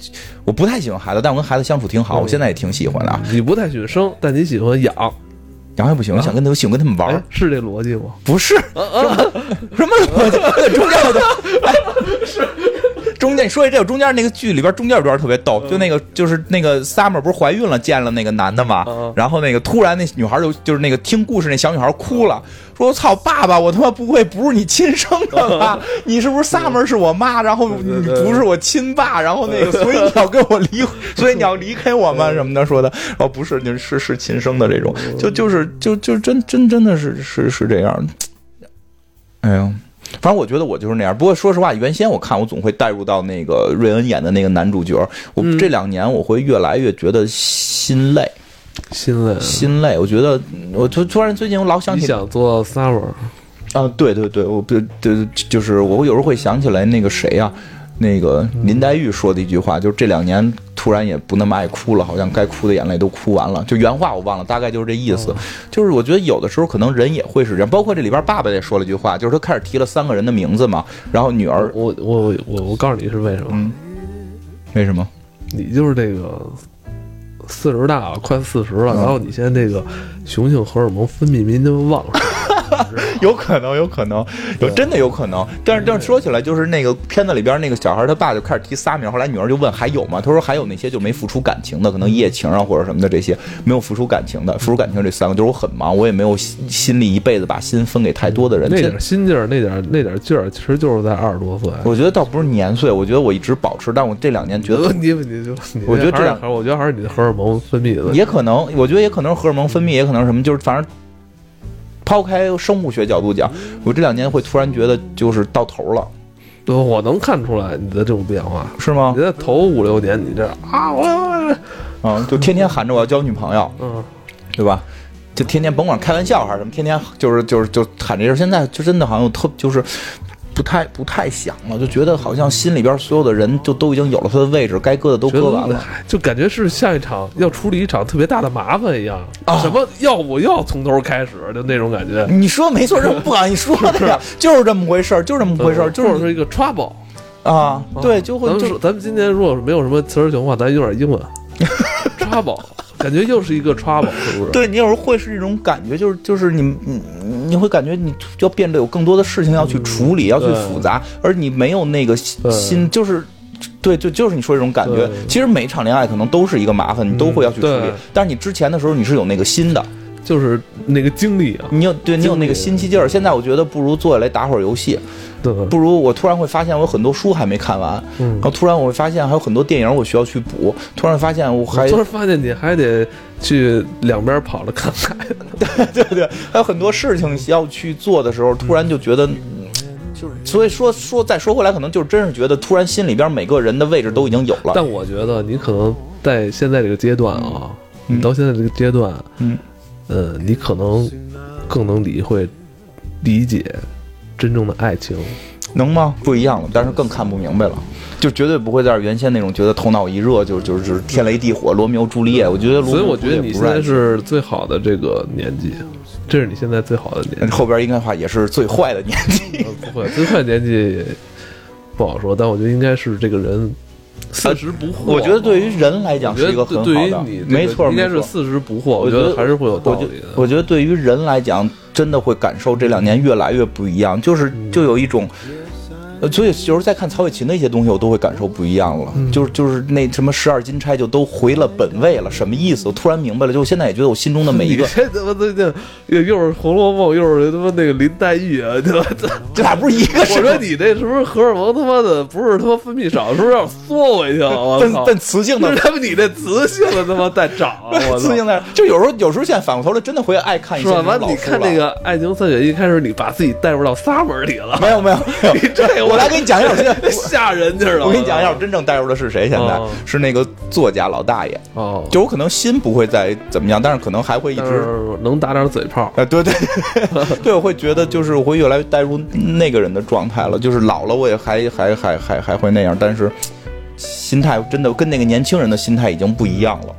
我不太喜欢孩子，但我跟孩子相处挺好，我现在也挺喜欢的啊。你不太喜欢生，但你喜欢养，然后也不行，我想跟他们喜欢跟他们玩是这逻辑吗？不是什么逻辑？中间我就 哎是。中间你说起这个中间那个剧里边中间有段特别逗，就那个就是那个 Summer 不是怀孕了见了那个男的嘛嗯，然后那个突然那女孩就就是那个听故事那小女孩哭了，说我操爸爸，我他妈不会不是你亲生的吧？你是不是 Summer 是我妈，然后你不是我亲爸，然后那个所以你要跟我离，所以你要离开我吗什么的说的，哦不是，你是是亲生的这种，就就是就就真真真的是是是这样，哎呦。反正我觉得我就是那样。不过说实话，原先我看我总会带入到那个瑞恩演的那个男主角。我嗯这两年我会越来越觉得心累，心累。心累。我觉得我突突然最近我老想你起想做 summer，啊，对对对，我不对，就是我有时候会想起来那个谁呀、那个林黛玉说的一句话，就是这两年突然也不那么爱哭了，好像该哭的眼泪都哭完了。就原话我忘了，大概就是这意思。就是我觉得有的时候可能人也会是这样，包括这里边爸爸也说了一句话，就是他开始提了三个人的名字嘛，然后女儿我我我我我告诉你是为什么？嗯为什么？你就是这个四十大了，快四十了，嗯然后你现在这个雄性荷尔蒙分泌没那么旺盛，有可能，有可能，有真的有可能。但是，但是说起来，就是那个片子里边那个小孩他爸就开始提仨名，后来女儿就问还有吗？他说还有那些就没付出感情的，可能一夜情啊或者什么的这些没有付出感情的，付出感情这三个就是我很忙，我也没有心心力一辈子把心分给太多的人。那点心劲儿，那点那点劲儿，其实就是在二十多岁。我觉得倒不是年岁，我觉得我一直保持，但我这两年觉得问题问题就，我觉得这样还是我觉得还是你的荷尔蒙分泌的问题。也可能，我觉得也可能是荷尔蒙分泌，也可能是什么，就是反正抛开生物学角度讲，我这两年会突然觉得就是到头了，对，我能看出来你的这种变化。是吗你？在头五六年，你这啊，我啊嗯，就天天喊着我要交女朋友，嗯，对吧？就天天甭管开玩笑还是什么，天天就是就是就喊这事儿。现在就真的好像特就是不太不太想了，就觉得好像心里边所有的人就都已经有了他的位置，该割的都觉得搁完了。就感觉是像一场要处理一场特别大的麻烦一样。啊什么要我要从头开始的那种感觉，你说没错，这不敢你说的呀，就是这么回事儿，就是这么回事儿，就是一个 trouble。啊，对，就会就咱们，咱们今天如果是没有什么词儿情话，咱用点英文。trouble，感觉又是一个 trouble，是不是？对你有时候会是一种感觉，就是就是你你你会感觉你就要变得有更多的事情要去处理，要去复杂，而你没有那个对心，就是。对，就就是你说这种感觉。其实每一场恋爱可能都是一个麻烦，你都会要去处理对。但是你之前的时候，你是有那个心的，就是那个精力啊，你有对你有那个心气劲儿。现在我觉得不如坐下来打会儿游戏，对，不如我突然会发现我有很多书还没看完，嗯。然后突然我会发现还有很多电影我需要去补，突然发现我还突然发现你还得去两边跑着看看，对对，还有很多事情要去做的时候，突然就觉得，嗯就是所以说说再说回来，可能就真是觉得突然心里边每个人的位置都已经有了。但我觉得你可能在现在这个阶段啊，嗯。你到现在这个阶段，嗯，呃，你可能更能理会、理解真正的爱情。能吗？不一样了，但是更看不明白了，就绝对不会再是原先那种觉得头脑一热就就就是天雷地火、罗密欧朱丽叶。我觉得罗密欧所以我觉得朱丽叶不爱你现在是最好的这个年纪，这是你现在最好的年纪。后边应该话也是最坏的年纪。呃不会，最坏年纪不好说，但我觉得应该是这个人四十不惑。我觉得对于人来讲是一个很好对于的你，没错，应该是四十不惑。我我觉得还是会有道我觉理的。我觉得对于人来讲，真的会感受这两年越来越不一样，就是就有一种。呃，所以有时候再看曹雪芹的一些东西，我都会感受不一样了。嗯就是就是那什么十二金钗就都回了本位了，什么意思？我突然明白了。就我现在也觉得我心中的每一个你，这又又是《红楼梦》，又是他妈那个林黛玉啊，对吧？这俩不是一个我。说你这是不是荷尔蒙他妈的不是他妈分泌少，是不是要缩回去啊？我操！奔奔雌性的他妈你这雌性的他妈在长啊！雌！性在，就有时候有时候现在反过头来真的会爱看一？些老书了看那个《爱情三选一》，开始你把自己带入到 summer 里了，没有没有没有，这我来给你讲一下，我现在 吓人去了。我跟你讲一下，我真正带入的是谁？现在哦是那个作家老大爷。哦，就我可能心不会再怎么样，但是可能还会一直能打点嘴炮。哎，对对对，对，我会觉得就是我会越来越带入那个人的状态了，就是老了我也还还还还还会那样，但是心态真的跟那个年轻人的心态已经不一样了。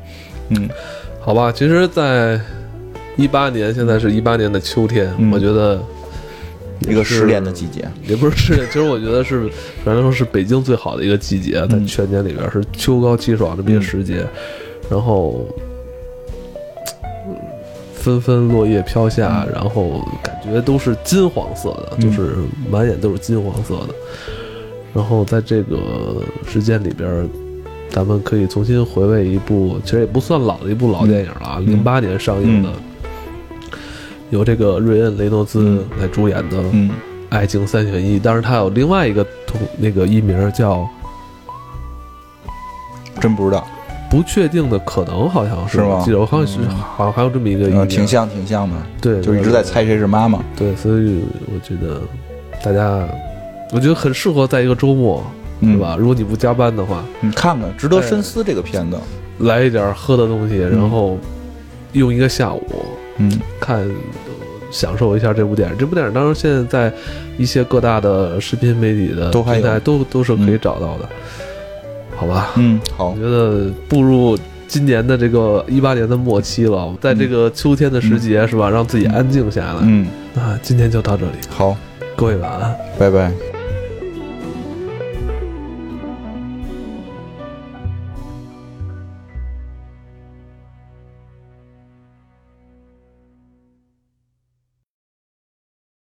嗯好吧，其实，在一八年，现在是一八年的秋天，嗯我觉得是一个失恋的季节。也不是失恋，其实我觉得是，反正说是北京最好的一个季节，在嗯全年里边是秋高气爽这么一个时节，然后。嗯纷纷落叶飘下，然后感觉都是金黄色的，嗯就是满眼都是金黄色的。然后在这个时间里边，咱们可以重新回味一部，其实也不算老的一部老电影了啊，零八、年上映的，由这个瑞恩·雷诺兹来主演的《嗯爱情三选一》，但是他有另外一个同那个艺名叫真不知道，不确定的可能，好像是是吗？我记得我好像是好像还有这么一个嗯，挺像挺像的，对，就一直在猜谁是妈妈。对，所以我觉得大家，我觉得很适合在一个周末，嗯是吧？如果你不加班的话，你看看，值得深思这个片子。来一点喝的东西，然后用一个下午嗯看，呃享受一下这部电影。这部电影当然现在在一些各大的视频媒体的平台都都是可以找到的，好吧？嗯，好我，觉得步入今年的这个一八年的末期了，在这个秋天的时节，是吧？让自己安静下来。嗯，那今天就到这里，好，各位晚安。拜拜。